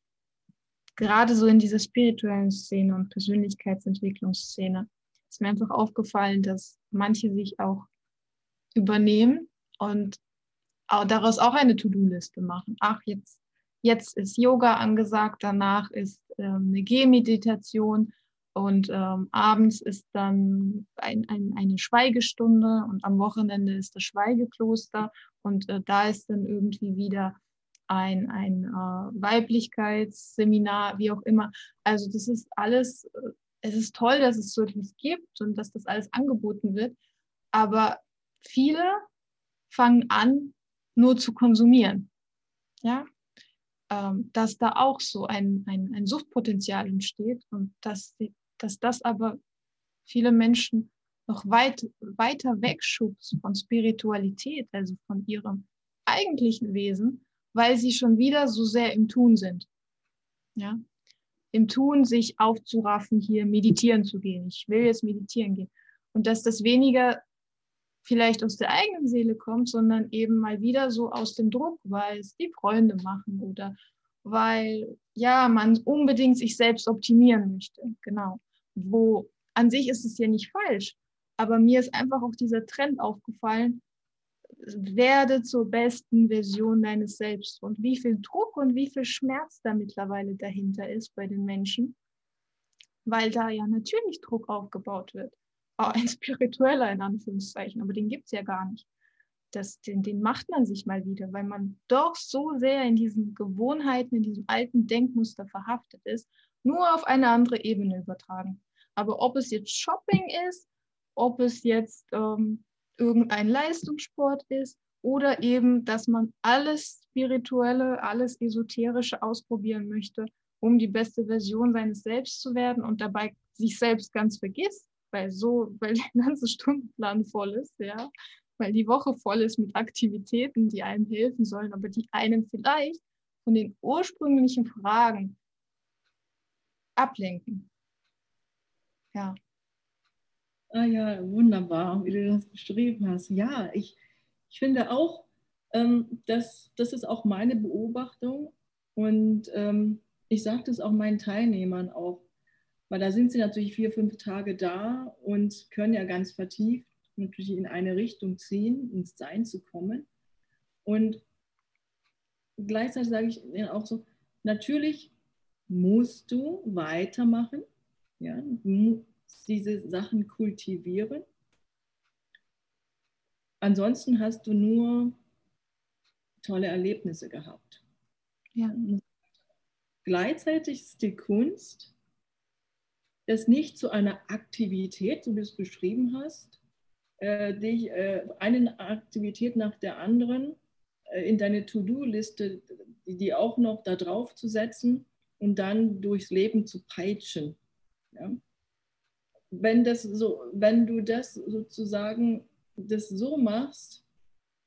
Gerade so in dieser spirituellen Szene und Persönlichkeitsentwicklungsszene ist mir einfach aufgefallen, dass manche sich auch übernehmen und daraus auch eine To-Do-Liste machen. Ach, jetzt, jetzt ist Yoga angesagt, danach ist ähm, eine Gehmeditation und ähm, abends ist dann ein, ein, eine Schweigestunde und am Wochenende ist das Schweigekloster und äh, da ist dann irgendwie wieder ein, ein äh, Weiblichkeitsseminar, wie auch immer. Also das ist alles, äh, es ist toll, dass es so etwas gibt und dass das alles angeboten wird, aber viele fangen an, nur zu konsumieren. Ja, dass da auch so ein, ein, ein Suchtpotenzial entsteht und dass dass das aber viele Menschen noch weit, weiter wegschubst von Spiritualität, also von ihrem eigentlichen Wesen, weil sie schon wieder so sehr im Tun sind. Ja? Im Tun, sich aufzuraffen, hier meditieren zu gehen. Ich will jetzt meditieren gehen. Und dass das weniger vielleicht aus der eigenen Seele kommt, sondern eben mal wieder so aus dem Druck, weil es die Freunde machen oder weil ja man unbedingt sich selbst optimieren möchte. Genau. Wo an sich ist es ja nicht falsch, aber mir ist einfach auch dieser Trend aufgefallen, werde zur besten Version deines Selbst und wie viel Druck und wie viel Schmerz da mittlerweile dahinter ist bei den Menschen, weil da ja natürlich Druck aufgebaut wird. Auch ein spiritueller in Anführungszeichen, aber den gibt es ja gar nicht. Das, den, den macht man sich mal wieder, weil man doch so sehr in diesen Gewohnheiten, in diesem alten Denkmuster verhaftet ist, nur auf eine andere Ebene übertragen. Aber ob es jetzt Shopping ist, ob es jetzt ähm, irgendein Leistungssport ist oder eben, dass man alles Spirituelle, alles Esoterische ausprobieren möchte, um die beste Version seines Selbst zu werden und dabei sich selbst ganz vergisst, weil so, weil der ganze Stundenplan voll ist, ja, weil die Woche voll ist mit Aktivitäten, die einem helfen sollen, aber die einen vielleicht von den ursprünglichen Fragen ablenken. Ja. Ah ja, wunderbar, wie du das beschrieben hast. Ja, ich, ich finde auch, ähm, dass, das ist auch meine Beobachtung und ähm, ich sage das auch meinen Teilnehmern auch, weil da sind sie natürlich vier, fünf Tage da und können ja ganz vertieft natürlich in eine Richtung ziehen, ins Sein zu kommen. Und gleichzeitig sage ich ihnen auch so, natürlich musst du weitermachen, ja, diese Sachen kultivieren. Ansonsten hast du nur tolle Erlebnisse gehabt. Ja. Gleichzeitig ist die Kunst, das nicht zu einer Aktivität, so wie du es beschrieben hast, äh, dich äh, eine Aktivität nach der anderen äh, in deine To-Do-Liste, die, die auch noch da drauf zu setzen und dann durchs Leben zu peitschen. Ja? wenn, das so, wenn du das sozusagen das so machst,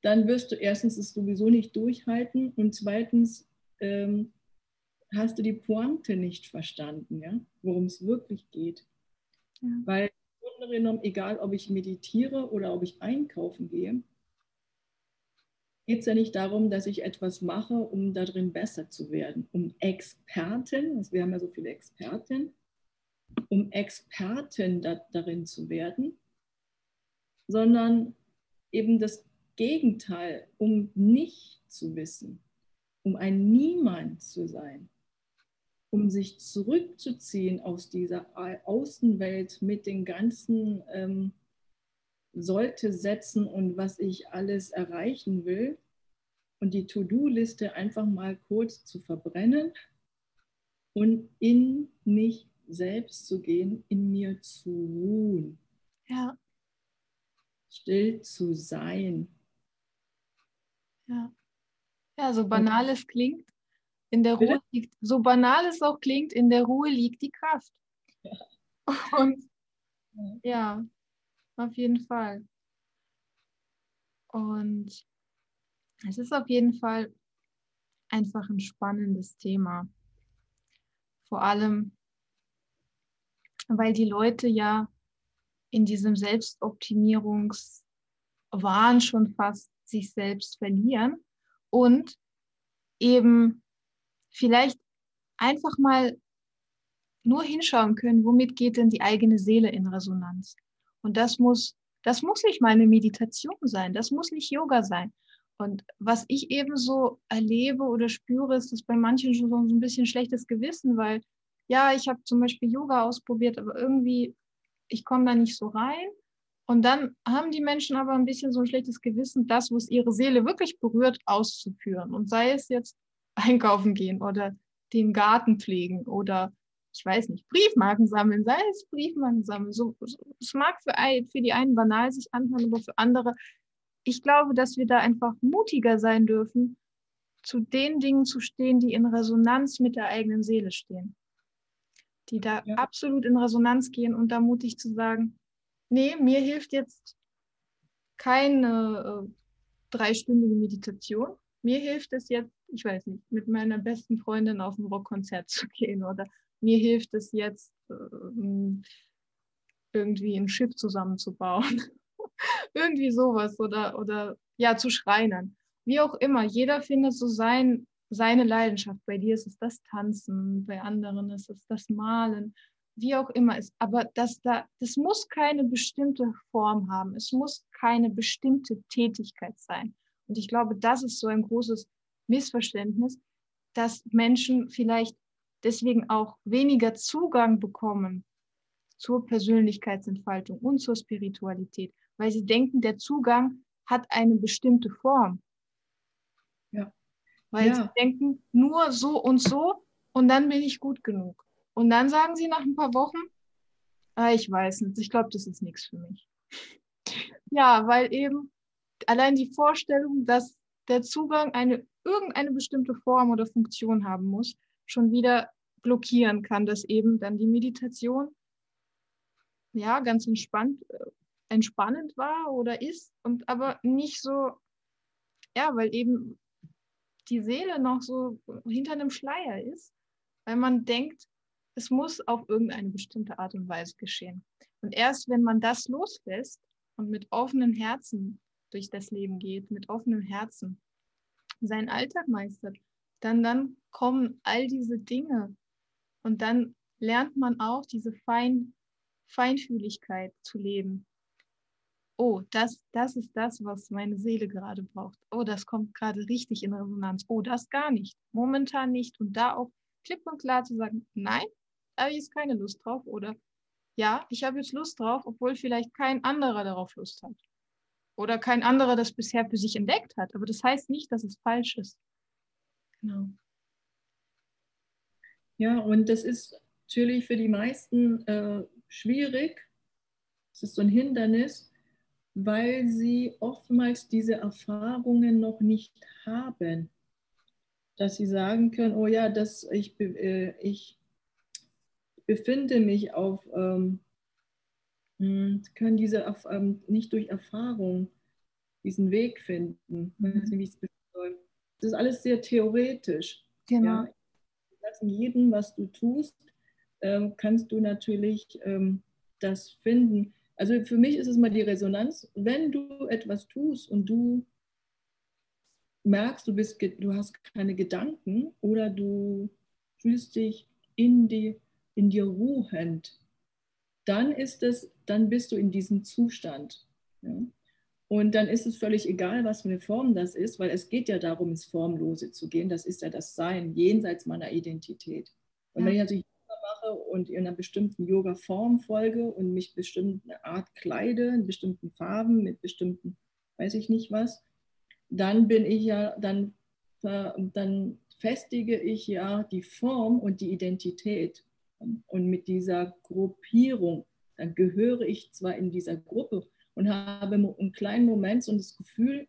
dann wirst du erstens es sowieso nicht durchhalten und zweitens ähm, hast du die Pointe nicht verstanden, ja, worum es wirklich geht. Ja. Weil im Grunde genommen, egal ob ich meditiere oder ob ich einkaufen gehe, geht es ja nicht darum, dass ich etwas mache, um darin besser zu werden, um Experten, also wir haben ja so viele Experten, um Expertin da, darin zu werden, sondern eben das Gegenteil, um nicht zu wissen, um ein Niemand zu sein, um sich zurückzuziehen aus dieser Außenwelt mit den ganzen ähm, sollte setzen und was ich alles erreichen will und die To-Do-Liste einfach mal kurz zu verbrennen und in mich selbst zu gehen, in mir zu ruhen. Ja. Still zu sein. Ja. Ja, so banal es klingt, in der Ruhe liegt, so banal es auch klingt, in der Ruhe liegt die Kraft. Ja. Und [LAUGHS] ja, auf jeden Fall. Und es ist auf jeden Fall einfach ein spannendes Thema. Vor allem, weil die Leute ja in diesem Selbstoptimierungswahn schon fast sich selbst verlieren und eben vielleicht einfach mal nur hinschauen können, womit geht denn die eigene Seele in Resonanz. Und das muss, das muss nicht mal eine Meditation sein, das muss nicht Yoga sein. Und was ich eben so erlebe oder spüre, ist, dass bei manchen schon so ein bisschen schlechtes Gewissen, weil ja, ich habe zum Beispiel Yoga ausprobiert, aber irgendwie, ich komme da nicht so rein. Und dann haben die Menschen aber ein bisschen so ein schlechtes Gewissen, das, was ihre Seele wirklich berührt, auszuführen. Und sei es jetzt einkaufen gehen oder den Garten pflegen oder ich weiß nicht, Briefmarken sammeln, sei es Briefmarken sammeln. So, es mag für, für die einen banal sich anhören, aber für andere, ich glaube, dass wir da einfach mutiger sein dürfen, zu den Dingen zu stehen, die in Resonanz mit der eigenen Seele stehen die da ja. absolut in Resonanz gehen und da mutig zu sagen, nee, mir hilft jetzt keine äh, dreistündige Meditation. Mir hilft es jetzt, ich weiß nicht, mit meiner besten Freundin auf ein Rockkonzert zu [LAUGHS] gehen oder mir hilft es jetzt, äh, irgendwie ein Schiff zusammenzubauen. [LAUGHS] irgendwie sowas oder, oder ja, zu Schreinern. Wie auch immer, jeder findet so sein, seine Leidenschaft. Bei dir ist es das Tanzen, bei anderen ist es das Malen, wie auch immer ist. Aber das, da, das muss keine bestimmte Form haben. Es muss keine bestimmte Tätigkeit sein. Und ich glaube, das ist so ein großes Missverständnis, dass Menschen vielleicht deswegen auch weniger Zugang bekommen zur Persönlichkeitsentfaltung und zur Spiritualität, weil sie denken, der Zugang hat eine bestimmte Form. Ja. Weil Ja. sie denken, nur so und so und dann bin ich gut genug. Und dann sagen sie nach ein paar Wochen, ah, ich weiß nicht, ich glaube, das ist nichts für mich. [LAUGHS] Ja, weil eben allein die Vorstellung, dass der Zugang eine irgendeine bestimmte Form oder Funktion haben muss, schon wieder blockieren kann, dass eben dann die Meditation ja ganz entspannt, äh, entspannend war oder ist und aber nicht so, ja, weil eben die Seele noch so hinter einem Schleier ist, weil man denkt, es muss auf irgendeine bestimmte Art und Weise geschehen. Und erst wenn man das loslässt und mit offenen Herzen durch das Leben geht, mit offenem Herzen seinen Alltag meistert, dann, dann kommen all diese Dinge und dann lernt man auch diese Fein, Feinfühligkeit zu leben. Oh, das, das ist das, was meine Seele gerade braucht. Oh, das kommt gerade richtig in Resonanz. Oh, das gar nicht. Momentan nicht. Und da auch klipp und klar zu sagen, nein, da habe ich jetzt keine Lust drauf. Oder ja, ich habe jetzt Lust drauf, obwohl vielleicht kein anderer darauf Lust hat. Oder kein anderer das bisher für sich entdeckt hat. Aber das heißt nicht, dass es falsch ist. Genau. Ja, und das ist natürlich für die meisten äh, schwierig. Es ist so ein Hindernis, weil sie oftmals diese Erfahrungen noch nicht haben. Dass sie sagen können, oh ja, das, ich, äh, ich befinde mich auf, ähm, hm, können diese ähm, nicht durch Erfahrung diesen Weg finden. Ich weiß nicht, wie ich es beschreiben soll. Das ist alles sehr theoretisch. Genau. Ja, in jedem, was du tust, ähm, kannst du natürlich ähm, das finden. Also für mich ist es mal die Resonanz, wenn du etwas tust und du merkst, du, bist, du hast keine Gedanken oder du fühlst dich in, die, in dir ruhend, dann ist es, dann bist du in diesem Zustand. Ja? Und dann ist es völlig egal, was für eine Form das ist, weil es geht ja darum, ins Formlose zu gehen. Das ist ja das Sein, jenseits meiner Identität. Und Ja. wenn ich natürlich Yoga mache und in einer bestimmten Yoga-Form folge und mich bestimmte Art kleide, in bestimmten Farben, mit bestimmten, weiß ich nicht was, dann bin ich ja, dann, dann festige ich ja die Form und die Identität. Und mit dieser Gruppierung, dann gehöre ich zwar in dieser Gruppe und habe einen kleinen Moment so das Gefühl,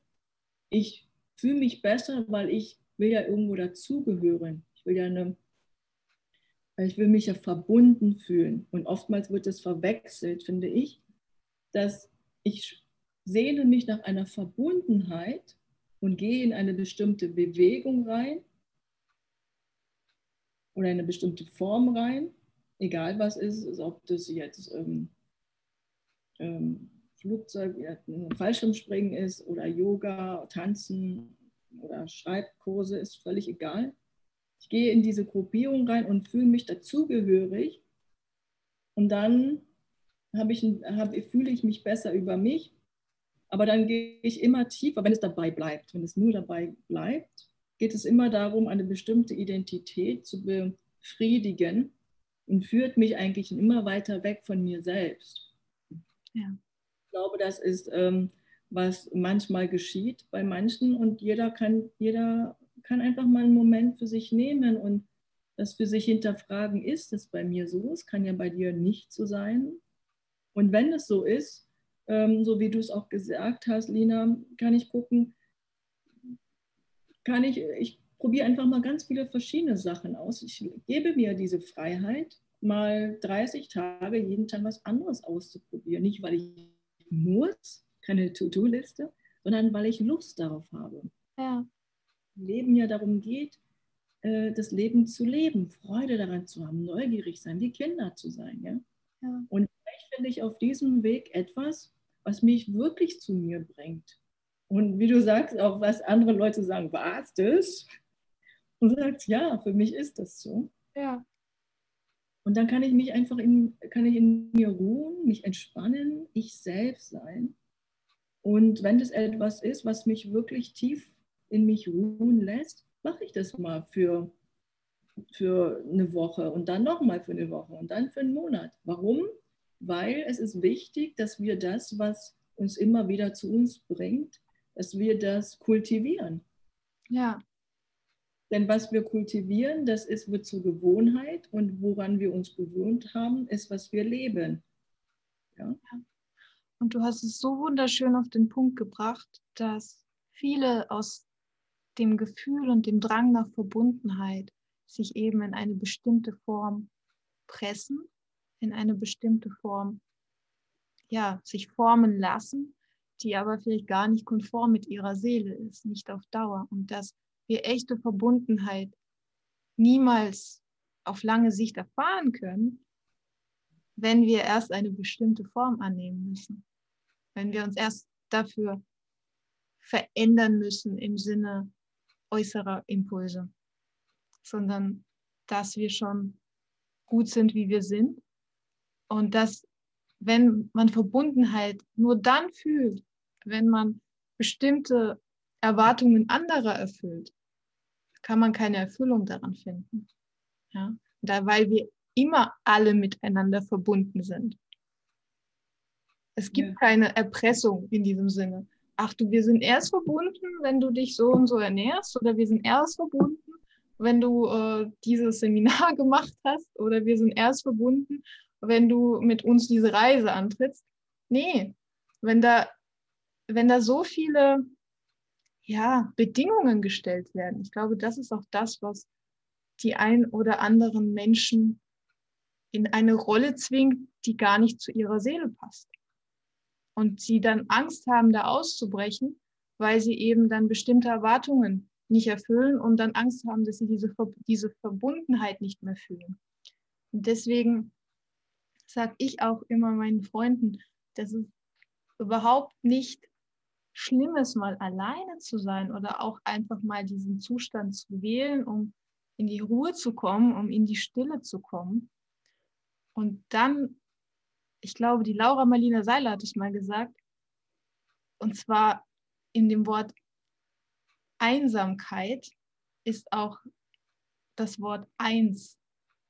ich fühle mich besser, weil ich will ja irgendwo dazugehören. Ich will ja eine, ich will mich ja verbunden fühlen. Und oftmals wird es verwechselt, finde ich, dass ich sehne mich nach einer Verbundenheit und gehe in eine bestimmte Bewegung rein oder in eine bestimmte Form rein, egal was ist, ob das jetzt ähm, ähm, Flugzeug, Fallschirmspringen ist oder Yoga, Tanzen oder Schreibkurse, ist völlig egal. Ich gehe in diese Gruppierung rein und fühle mich dazugehörig und dann ich, habe, fühle ich mich besser über mich, aber dann gehe ich immer tiefer, wenn es dabei bleibt. Wenn es nur dabei bleibt, geht es immer darum, eine bestimmte Identität zu befriedigen und führt mich eigentlich immer weiter weg von mir selbst. Ja. Ich glaube, das ist, ähm, was manchmal geschieht bei manchen und jeder kann, jeder kann einfach mal einen Moment für sich nehmen und das für sich hinterfragen, ist es bei mir so? Es kann ja bei dir nicht so sein. Und wenn es so ist, ähm, so wie du es auch gesagt hast, Lina, kann ich gucken, kann ich, ich probiere einfach mal ganz viele verschiedene Sachen aus. Ich gebe mir diese Freiheit, mal 30 Tage jeden Tag was anderes auszuprobieren. Nicht, weil ich muss, keine To-Do-Liste, sondern weil ich Lust darauf habe. Ja. Leben ja darum geht, äh, das Leben zu leben, Freude daran zu haben, neugierig sein, wie Kinder zu sein. Ja? Ja. Und vielleicht finde ich auf diesem Weg etwas, was mich wirklich zu mir bringt. Und wie du sagst, auch was andere Leute sagen, war es das? Und sagst, ja, für mich ist das so. Ja. Und dann kann ich mich einfach in, kann ich in mir ruhen, mich entspannen, ich selbst sein. Und wenn das etwas ist, was mich wirklich tief in mich ruhen lässt, mache ich das mal für, für eine Woche und dann nochmal für eine Woche und dann für einen Monat. Warum? Weil es ist wichtig, dass wir das, was uns immer wieder zu uns bringt, dass wir das kultivieren. Ja. Denn was wir kultivieren, das ist, wird zur Gewohnheit und woran wir uns gewöhnt haben, ist, was wir leben. Ja? Und du hast es so wunderschön auf den Punkt gebracht, dass viele aus dem Gefühl und dem Drang nach Verbundenheit sich eben in eine bestimmte Form pressen, in eine bestimmte Form, ja, sich formen lassen, die aber vielleicht gar nicht konform mit ihrer Seele ist, nicht auf Dauer. Und dass wir echte Verbundenheit niemals auf lange Sicht erfahren können, wenn wir erst eine bestimmte Form annehmen müssen. Wenn wir uns erst dafür verändern müssen im Sinne äußerer Impulse, sondern dass wir schon gut sind, wie wir sind und dass, wenn man Verbundenheit nur dann fühlt, wenn man bestimmte Erwartungen anderer erfüllt, kann man keine Erfüllung daran finden. Ja? Da, weil wir immer alle miteinander verbunden sind. Es gibt ja. keine Erpressung in diesem Sinne. Ach du, wir sind erst verbunden, wenn du dich so und so ernährst, oder wir sind erst verbunden, wenn du äh, dieses Seminar [LAUGHS] gemacht hast, oder wir sind erst verbunden, wenn du mit uns diese Reise antrittst. Nee, wenn da, wenn da so viele ja, Bedingungen gestellt werden. Ich glaube, das ist auch das, was die ein oder anderen Menschen in eine Rolle zwingt, die gar nicht zu ihrer Seele passt. Und sie dann Angst haben, da auszubrechen, weil sie eben dann bestimmte Erwartungen nicht erfüllen und dann Angst haben, dass sie diese, diese Verbundenheit nicht mehr fühlen. Und deswegen sage ich auch immer meinen Freunden, dass es überhaupt nicht schlimm ist, mal alleine zu sein oder auch einfach mal diesen Zustand zu wählen, um in die Ruhe zu kommen, um in die Stille zu kommen. Und dann, ich glaube, die Laura Marlina Seiler hat es mal gesagt, und zwar in dem Wort Einsamkeit ist auch das Wort eins.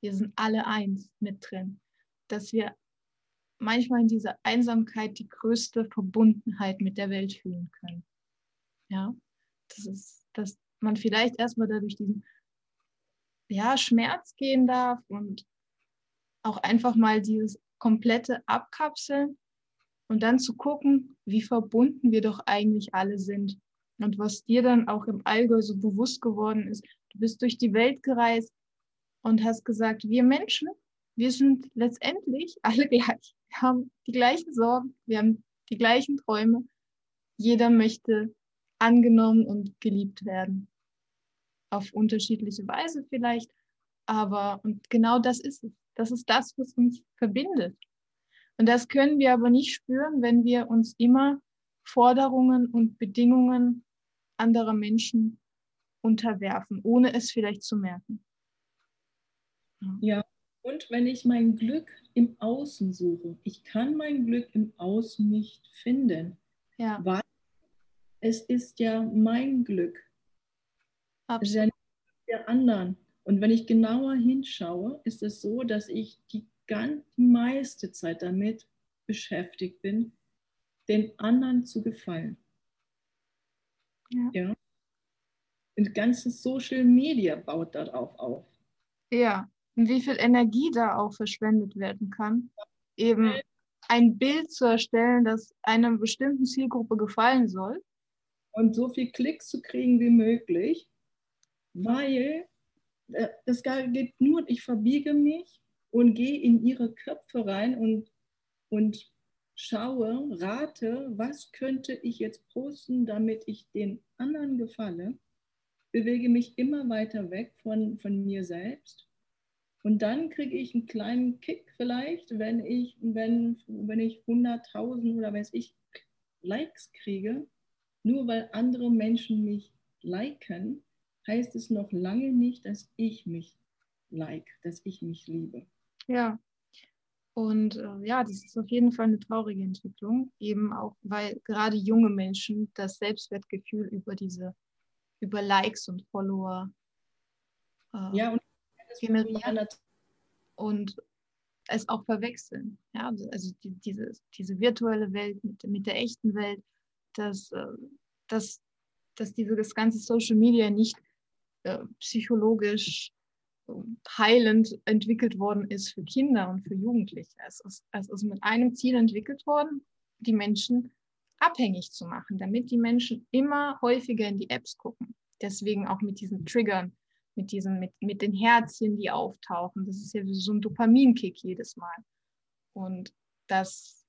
Wir sind alle eins mit drin. Dass wir manchmal in dieser Einsamkeit die größte Verbundenheit mit der Welt fühlen können. Ja, das ist, dass man vielleicht erstmal dadurch diesen ja, Schmerz gehen darf und auch einfach mal dieses komplette Abkapseln und dann zu gucken, wie verbunden wir doch eigentlich alle sind. Und was dir dann auch im Allgäu so bewusst geworden ist, du bist durch die Welt gereist und hast gesagt, wir Menschen, wir sind letztendlich alle [LAUGHS] gleich. Wir haben die gleichen Sorgen, wir haben die gleichen Träume. Jeder möchte angenommen und geliebt werden. Auf unterschiedliche Weise vielleicht, aber und genau das ist es. Das ist das, was uns verbindet. Und das können wir aber nicht spüren, wenn wir uns immer Forderungen und Bedingungen anderer Menschen unterwerfen, ohne es vielleicht zu merken. Ja, und wenn ich mein Glück im Außen suche, ich kann mein Glück im Außen nicht finden, ja. weil es ist ja mein Glück. Absolut. Der anderen. Und wenn ich genauer hinschaue, ist es so, dass ich die ganz meiste Zeit damit beschäftigt bin, den anderen zu gefallen. Ja. ja. Und ganze Social Media baut darauf auf. Ja, wie viel Energie da auch verschwendet werden kann, eben ein Bild zu erstellen, das einer bestimmten Zielgruppe gefallen soll. Und so viel Klicks zu kriegen wie möglich, weil es äh, geht nur, ich verbiege mich und gehe in ihre Köpfe rein und, und schaue, rate, was könnte ich jetzt posten, damit ich den anderen gefalle, bewege mich immer weiter weg von, von mir selbst und dann kriege ich einen kleinen Kick vielleicht, wenn ich, wenn, wenn ich 100.000 oder weiß ich Likes kriege, nur weil andere Menschen mich liken, heißt es noch lange nicht, dass ich mich like, dass ich mich liebe. Ja. Und äh, ja, das ist auf jeden Fall eine traurige Entwicklung, eben auch, weil gerade junge Menschen das Selbstwertgefühl über diese, über Likes und Follower äh, ja, und generieren und es auch verwechseln. Ja, also die, diese, diese virtuelle Welt mit, mit der echten Welt, dass, äh, dass, dass dieses ganze Social Media nicht äh, psychologisch äh, heilend entwickelt worden ist für Kinder und für Jugendliche. Es ist, es ist mit einem Ziel entwickelt worden, die Menschen abhängig zu machen, damit die Menschen immer häufiger in die Apps gucken. Deswegen auch mit diesen Triggern, mit diesen, mit, mit den Herzchen, die auftauchen. Das ist ja so ein Dopaminkick jedes Mal. Und dass,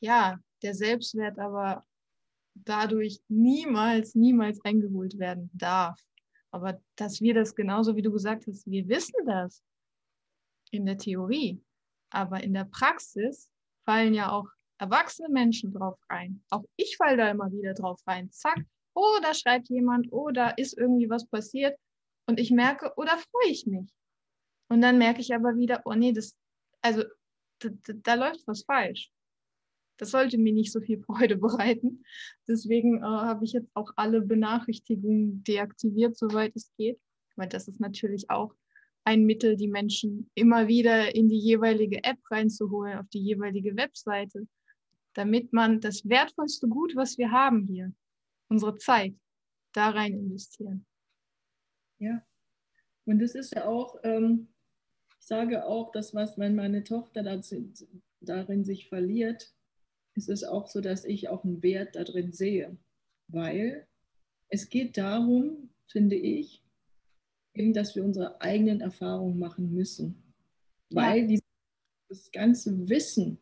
ja, der Selbstwert aber dadurch niemals, niemals eingeholt werden darf. Aber dass wir das genauso wie du gesagt hast, wir wissen das in der Theorie. Aber in der Praxis fallen ja auch erwachsene Menschen drauf rein. Auch ich falle da immer wieder drauf rein. Zack, oh, da schreibt jemand, oh, da ist irgendwie was passiert. Und ich merke, oder oh, freue ich mich. Und dann merke ich aber wieder, oh nee, das, also da, da läuft was falsch. Das sollte mir nicht so viel [LAUGHS] Freude bereiten. Deswegen äh, habe ich jetzt auch alle Benachrichtigungen deaktiviert, soweit es geht. Weil das ist natürlich auch ein Mittel, die Menschen immer wieder in die jeweilige App reinzuholen, auf die jeweilige Webseite, damit man das wertvollste Gut, was wir haben hier, unsere Zeit, da rein investieren. Ja, und es ist ja auch, ähm, ich sage auch, dass was, wenn meine Tochter darin sich verliert, ist es auch so, dass ich auch einen Wert darin sehe, weil es geht darum, finde ich, eben, dass wir unsere eigenen Erfahrungen machen müssen. Weil ja. dieses, das ganze Wissen,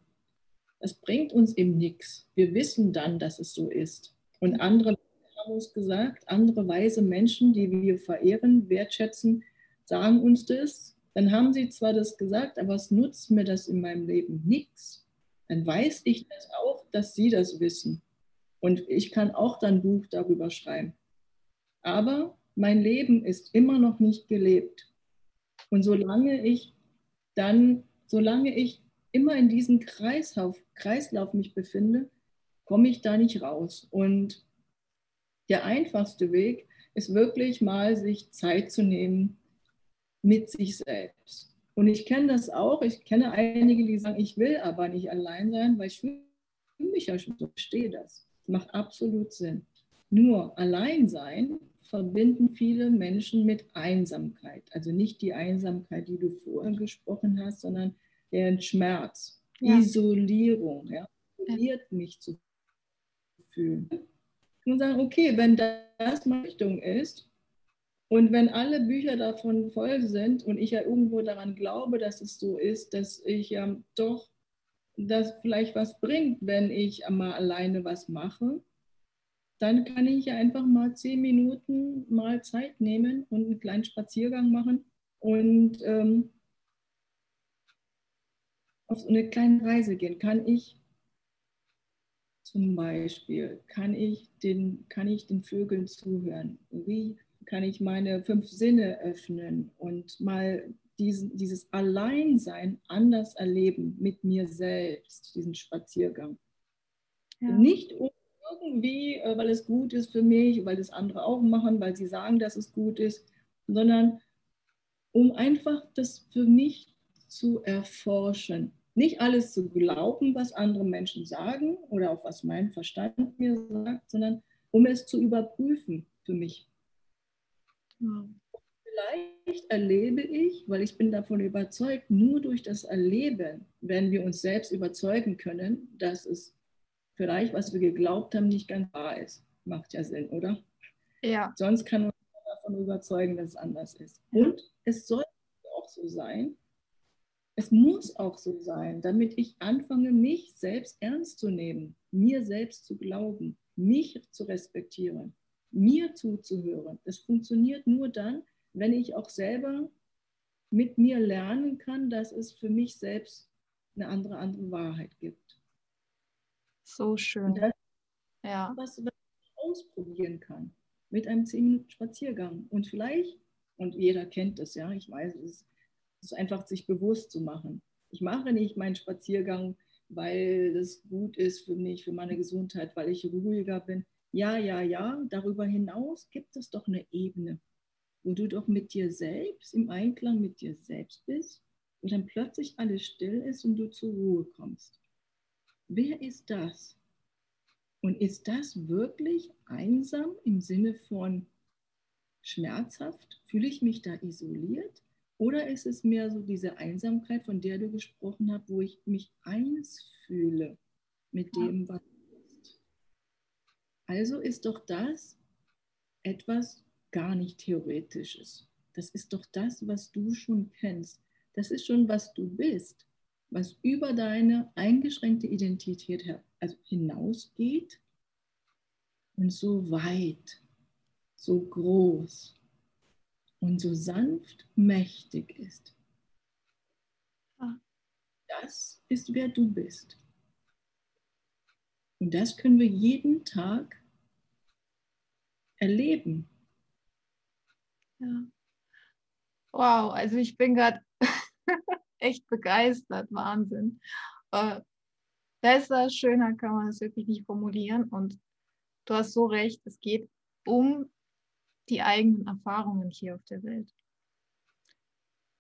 das bringt uns eben nichts. Wir wissen dann, dass es so ist. Und andere uns gesagt, andere weise Menschen, die wir verehren, wertschätzen, sagen uns das. Dann haben sie zwar das gesagt, aber es nutzt mir das in meinem Leben nichts dann weiß ich das auch, dass Sie das wissen. Und ich kann auch dann Buch darüber schreiben. Aber mein Leben ist immer noch nicht gelebt. Und solange ich dann, solange ich immer in diesem Kreislauf, Kreislauf mich befinde, komme ich da nicht raus. Und der einfachste Weg ist wirklich mal, sich Zeit zu nehmen mit sich selbst. Und ich kenne das auch. Ich kenne einige, die sagen, ich will aber nicht allein sein, weil ich fühle mich ja schon so, verstehe das. Das macht absolut Sinn. Nur allein sein verbinden viele Menschen mit Einsamkeit. Also nicht die Einsamkeit, die du vorher gesprochen hast, sondern den Schmerz, ja. Isolierung, ja, isoliert mich zu fühlen. Und sagen, okay, wenn das meine Richtung ist, und wenn alle Bücher davon voll sind und ich ja irgendwo daran glaube, dass es so ist, dass ich ja doch, das vielleicht was bringt, wenn ich mal alleine was mache, dann kann ich ja einfach mal zehn Minuten mal Zeit nehmen und einen kleinen Spaziergang machen und ähm, auf so eine kleine Reise gehen. Kann ich zum Beispiel, kann ich den, kann ich den Vögeln zuhören? Wie kann ich meine fünf Sinne öffnen und mal diesen, dieses Alleinsein anders erleben mit mir selbst, diesen Spaziergang. Ja. Nicht irgendwie, äh, weil es gut ist für mich, weil das andere auch machen, weil sie sagen, dass es gut ist, sondern um einfach das für mich zu erforschen. Nicht alles zu glauben, was andere Menschen sagen oder auch was mein Verstand mir sagt, sondern um es zu überprüfen für mich. Vielleicht erlebe ich, weil ich bin davon überzeugt, nur durch das Erleben, wenn wir uns selbst überzeugen können, dass es vielleicht, was wir geglaubt haben, nicht ganz wahr ist. Macht ja Sinn, oder? Ja. Sonst kann uns davon überzeugen, dass es anders ist. Und es soll auch so sein. Es muss auch so sein, damit ich anfange, mich selbst ernst zu nehmen, mir selbst zu glauben, mich zu respektieren mir zuzuhören. Das funktioniert nur dann, wenn ich auch selber mit mir lernen kann, dass es für mich selbst eine andere, andere Wahrheit gibt. So schön. Das, ja. was, was ich ausprobieren kann mit einem 10 Minuten Spaziergang. Und vielleicht, und jeder kennt das, ja, ich weiß, es ist, es ist einfach sich bewusst zu machen. Ich mache nicht meinen Spaziergang, weil das gut ist für mich, für meine Gesundheit, weil ich ruhiger bin. Ja, ja, ja, darüber hinaus gibt es doch eine Ebene, wo du doch mit dir selbst, im Einklang mit dir selbst bist, wo dann plötzlich alles still ist und du zur Ruhe kommst. Wer ist das? Und ist das wirklich einsam im Sinne von schmerzhaft? Fühle ich mich da isoliert? Oder ist es mehr so diese Einsamkeit, von der du gesprochen hast, wo ich mich eins fühle mit dem, was ist? Also ist doch das etwas gar nicht Theoretisches. Das ist doch das, was du schon kennst. Das ist schon, was du bist, was über deine eingeschränkte Identität also hinausgeht und so weit, so groß und so sanft mächtig ist. Ah. Das ist, wer du bist. Und das können wir jeden Tag erleben. Ja. Wow, also ich bin gerade [LAUGHS] echt begeistert, Wahnsinn. Äh, besser, schöner kann man es wirklich nicht formulieren. Und du hast so recht, es geht um die eigenen Erfahrungen hier auf der Welt.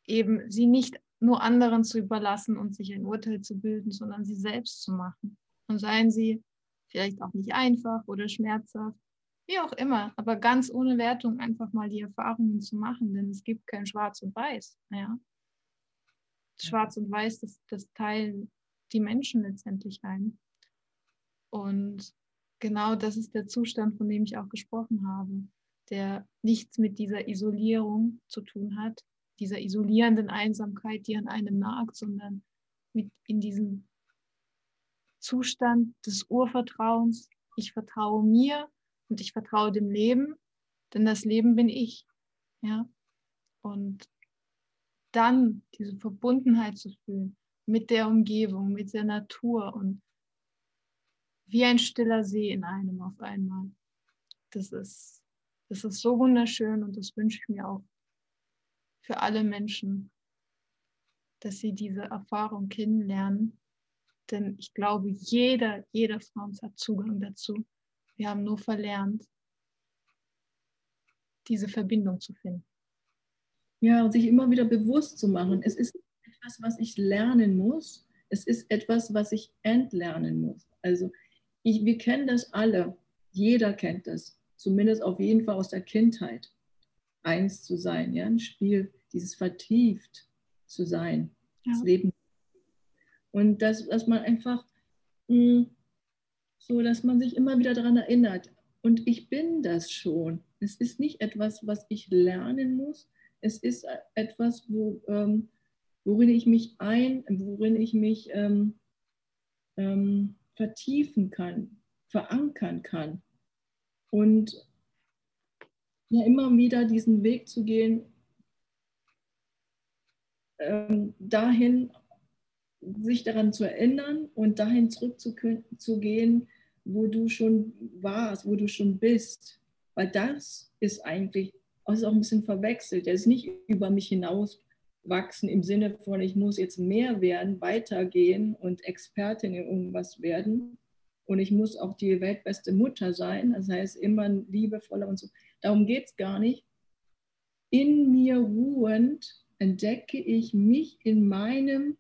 Eben sie nicht nur anderen zu überlassen und sich ein Urteil zu bilden, sondern sie selbst zu machen. Und seien sie vielleicht auch nicht einfach oder schmerzhaft, wie auch immer, aber ganz ohne Wertung einfach mal die Erfahrungen zu machen, denn es gibt kein Schwarz und Weiß. Ja? Schwarz und Weiß, das, das teilen die Menschen letztendlich ein. Und genau das ist der Zustand, von dem ich auch gesprochen habe, der nichts mit dieser Isolierung zu tun hat, dieser isolierenden Einsamkeit, die an einem nagt, sondern mit in diesem Zustand des Urvertrauens. Ich vertraue mir und ich vertraue dem Leben, denn das Leben bin ich. Ja? Und dann diese Verbundenheit zu fühlen mit der Umgebung, mit der Natur und wie ein stiller See in einem auf einmal. Das ist, das ist so wunderschön und das wünsche ich mir auch für alle Menschen, dass sie diese Erfahrung kennenlernen. Denn ich glaube, jeder, jeder von uns hat Zugang dazu. Wir haben nur verlernt, diese Verbindung zu finden. Ja, und sich immer wieder bewusst zu machen, es ist etwas, was ich lernen muss, es ist etwas, was ich entlernen muss. Also ich, wir kennen das alle, jeder kennt das, zumindest auf jeden Fall aus der Kindheit, eins zu sein, ja, ein Spiel, dieses vertieft zu sein, ja. das Leben. Und dass, dass man einfach mh, hm, so, dass man sich immer wieder daran erinnert, und ich bin das schon. Es ist nicht etwas, was ich lernen muss. Es ist etwas, wo, ähm, worin ich mich ein, worin ich mich ähm, ähm, vertiefen kann, verankern kann. Und ja, immer wieder diesen Weg zu gehen, ähm, dahin sich daran zu erinnern und dahin zurückzugehen, wo du schon warst, wo du schon bist. Weil das ist eigentlich, das ist auch ein bisschen verwechselt. Der ist nicht über mich hinaus wachsen im Sinne von, ich muss jetzt mehr werden, weitergehen und Expertin in irgendwas werden. Und ich muss auch die weltbeste Mutter sein, das heißt immer liebevoller und so. Darum geht es gar nicht. In mir ruhend entdecke ich mich in meinem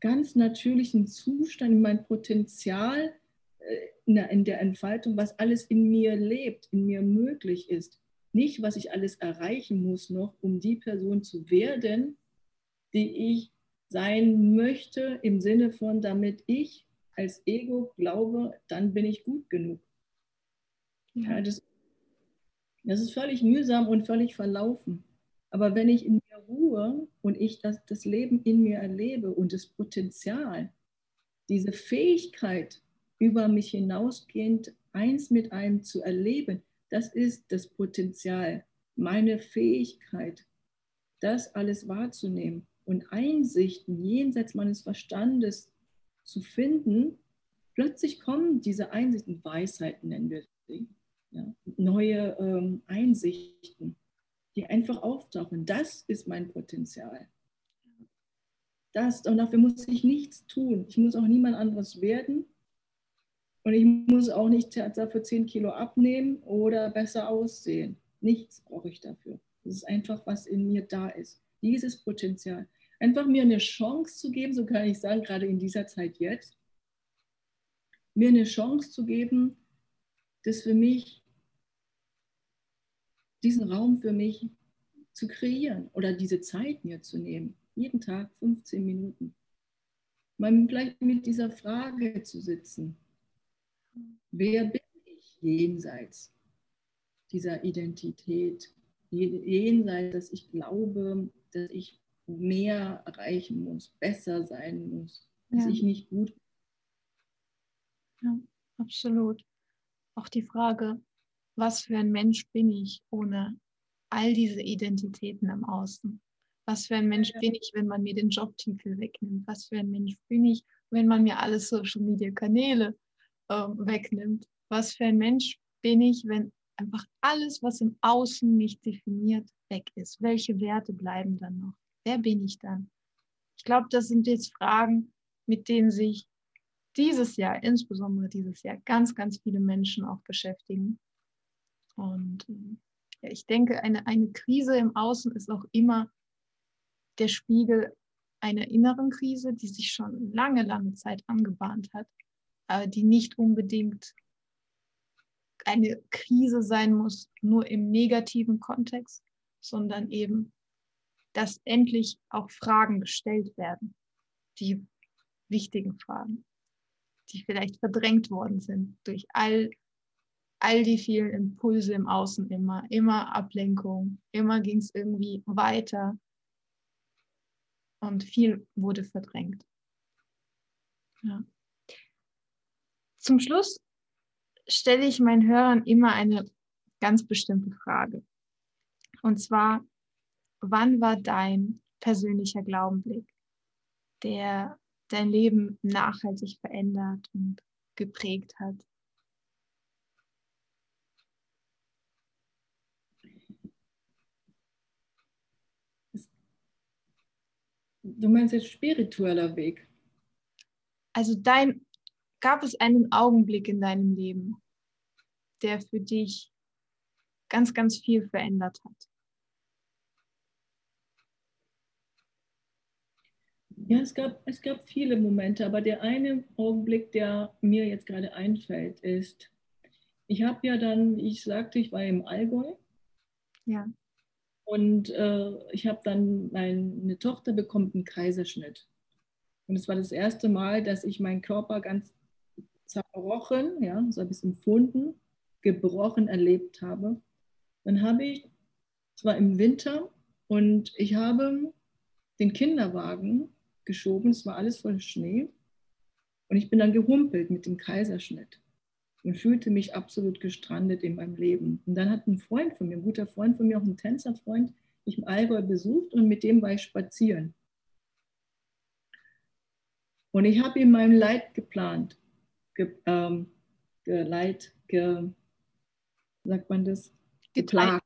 ganz natürlichen Zustand, in meinem Potenzial, äh, in der Entfaltung, was alles in mir lebt, in mir möglich ist. Nicht, was ich alles erreichen muss noch, um die Person zu werden, die ich sein möchte, im Sinne von, damit ich als Ego glaube, dann bin ich gut genug. Ja, das, das ist völlig mühsam und völlig verlaufen. Aber wenn ich in mir ruhe und ich das, das Leben in mir erlebe und das Potenzial, diese Fähigkeit, über mich hinausgehend eins mit einem zu erleben, das ist das Potenzial, meine Fähigkeit, das alles wahrzunehmen und Einsichten jenseits meines Verstandes zu finden, plötzlich kommen diese Einsichten, Weisheiten nennen wir sie, ja, neue ähm, Einsichten, die einfach auftauchen. Das ist mein Potenzial. Das, und dafür muss ich nichts tun. Ich muss auch niemand anderes werden. Und ich muss auch nicht dafür 10 Kilo abnehmen oder besser aussehen. Nichts brauche ich dafür. Das ist einfach, was in mir da ist. Dieses Potenzial. Einfach mir eine Chance zu geben, so kann ich sagen, gerade in dieser Zeit jetzt, mir eine Chance zu geben, das für mich, diesen Raum für mich zu kreieren oder diese Zeit mir zu nehmen. Jeden Tag 15 Minuten. Mal vielleicht mit dieser Frage zu sitzen. Wer bin ich jenseits dieser Identität? Jenseits, dass ich glaube, dass ich mehr erreichen muss, besser sein muss, dass ja. ich nicht gut. Ja, absolut. Auch die Frage, was für ein Mensch bin ich ohne all diese Identitäten im Außen? Was für ein Mensch ja. bin ich, wenn man mir den Jobtitel wegnimmt? Was für ein Mensch bin ich, wenn man mir alle Social Media Kanäle äh, wegnimmt? Was für ein Mensch bin ich, wenn einfach alles, was im Außen mich definiert, weg ist? Welche Werte bleiben dann noch? Wer bin ich dann? Ich glaube, das sind jetzt Fragen, mit denen sich dieses Jahr, insbesondere dieses Jahr, ganz, ganz viele Menschen auch beschäftigen. Und ja, ich denke, eine, eine Krise im Außen ist auch immer der Spiegel einer inneren Krise, die sich schon lange, lange Zeit angebahnt hat, aber die nicht unbedingt eine Krise sein muss, nur im negativen Kontext, sondern eben, dass endlich auch Fragen gestellt werden, die wichtigen Fragen die vielleicht verdrängt worden sind durch all, all die vielen Impulse im Außen immer, immer Ablenkung, immer ging es irgendwie weiter und viel wurde verdrängt. Ja. Zum Schluss stelle ich meinen Hörern immer eine ganz bestimmte Frage. Und zwar, wann war dein persönlicher Glaubenblick, der dein Leben nachhaltig verändert und geprägt hat? Du meinst jetzt spiritueller Weg? Also dein, gab es einen Augenblick in deinem Leben, der für dich ganz, ganz viel verändert hat? Ja, es gab, es gab viele Momente, aber der eine Augenblick, der mir jetzt gerade einfällt, ist, ich habe ja dann, ich sagte, ich war im Allgäu. Ja. Und äh, ich habe dann meine Tochter bekommt einen Kaiserschnitt. Und es war das erste Mal, dass ich meinen Körper ganz zerbrochen, ja, so ein bisschen empfunden, gebrochen erlebt habe. Dann habe ich, es war im Winter, und ich habe den Kinderwagen geschoben. Es war alles voll Schnee. Und ich bin dann gehumpelt mit dem Kaiserschnitt und fühlte mich absolut gestrandet in meinem Leben. Und dann hat ein Freund von mir, ein guter Freund von mir, auch ein Tänzerfreund, mich im Allgäu besucht und mit dem war ich spazieren. Und ich habe ihm mein Leid geplant, ge, ähm, ge, Leid, ge, sagt man das? Geplagt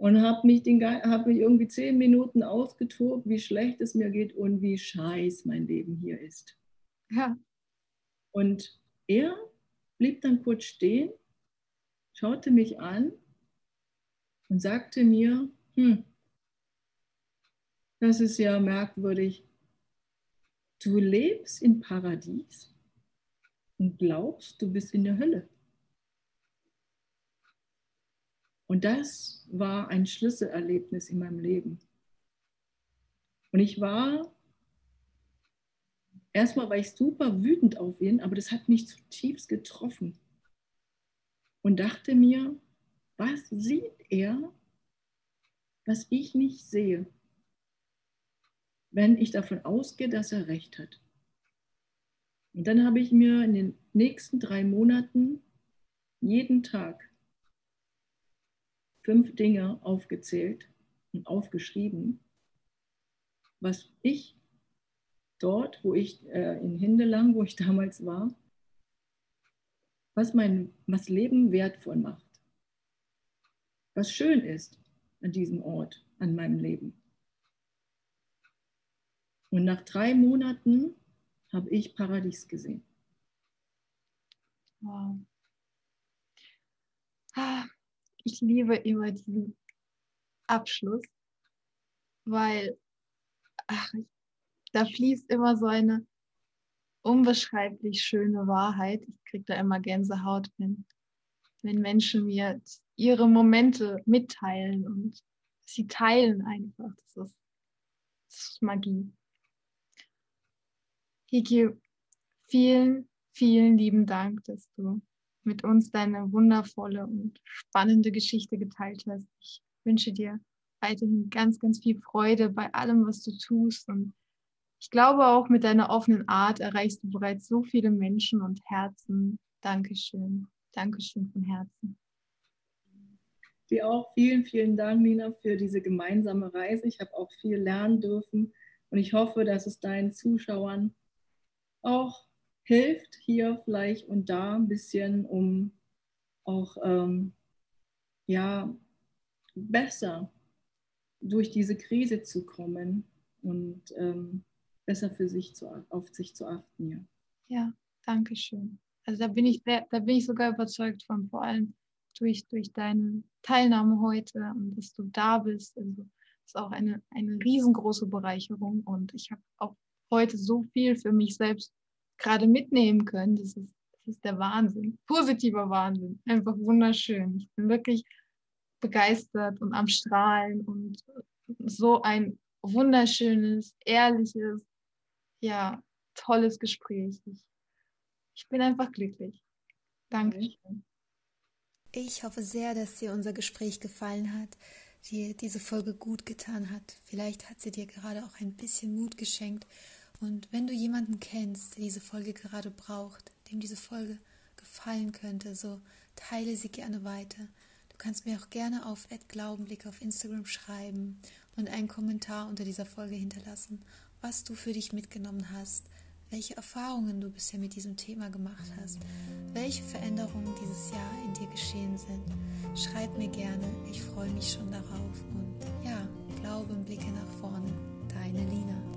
und habe mich, hab mich irgendwie zehn Minuten ausgetobt, wie schlecht es mir geht und wie scheiß mein Leben hier ist. Ja. Und er blieb dann kurz stehen, schaute mich an und sagte mir, hm, das ist ja merkwürdig. Du lebst im Paradies und glaubst, du bist in der Hölle. Und das war ein Schlüsselerlebnis in meinem Leben. Und ich war, erstmal war ich super wütend auf ihn, aber das hat mich zutiefst getroffen. Und dachte mir, was sieht er, was ich nicht sehe, wenn ich davon ausgehe, dass er recht hat. Und dann habe ich mir in den nächsten drei Monaten jeden Tag fünf Dinge aufgezählt und aufgeschrieben, was ich dort, wo ich äh, in Hindelang, wo ich [LAUGHS] damals war, was mein was Leben wertvoll macht. Was schön ist an diesem Ort, an meinem Leben. Und nach drei Monaten habe ich Paradies gesehen. Wow. Ah, ich liebe immer diesen Abschluss, weil ach, da fließt immer so eine unbeschreiblich schöne Wahrheit. Ich kriege da immer Gänsehaut, wenn, wenn Menschen mir ihre Momente mitteilen und sie teilen einfach. Das ist, das ist Magie. Hiki, vielen, vielen lieben Dank, dass du mit uns deine wundervolle und spannende Geschichte geteilt hast. Ich wünsche dir weiterhin ganz, ganz viel Freude bei allem, was du tust. Und ich glaube auch mit deiner offenen Art erreichst du bereits so viele Menschen und Herzen. Dankeschön. Dankeschön von Herzen. Dir auch vielen, vielen Dank, Nina, für diese gemeinsame Reise. Ich habe auch viel lernen dürfen und ich hoffe, dass es deinen Zuschauern auch hilft, hier vielleicht und da ein bisschen, um auch ähm, ja, besser durch diese Krise zu kommen und ähm, besser für sich zu, auf sich zu achten. Ja, ja danke schön. Also da bin ich, da bin ich sogar überzeugt von, vor allem durch, durch deine Teilnahme heute und dass du da bist. Also ist auch eine, eine riesengroße Bereicherung und ich habe auch heute so viel für mich selbst gerade mitnehmen können. Das ist, das ist der Wahnsinn. Positiver Wahnsinn. Einfach wunderschön. Ich bin wirklich begeistert und am Strahlen und so ein wunderschönes, ehrliches, ja, tolles Gespräch. Ich, ich bin einfach glücklich. Dankeschön. Ich hoffe sehr, dass dir unser Gespräch gefallen hat, dir diese Folge gut getan hat. Vielleicht hat sie dir gerade auch ein bisschen Mut geschenkt. Und wenn du jemanden kennst, der diese Folge gerade braucht, dem diese Folge gefallen könnte, so teile sie gerne weiter kannst mir auch gerne auf @glaubenblick auf Instagram schreiben und einen Kommentar unter dieser Folge hinterlassen, was du für dich mitgenommen hast, welche Erfahrungen du bisher mit diesem Thema gemacht hast, welche Veränderungen dieses Jahr in dir geschehen sind. Schreib mir gerne, ich freue mich schon darauf und ja, Glaube und Blicke nach vorne, deine Lina.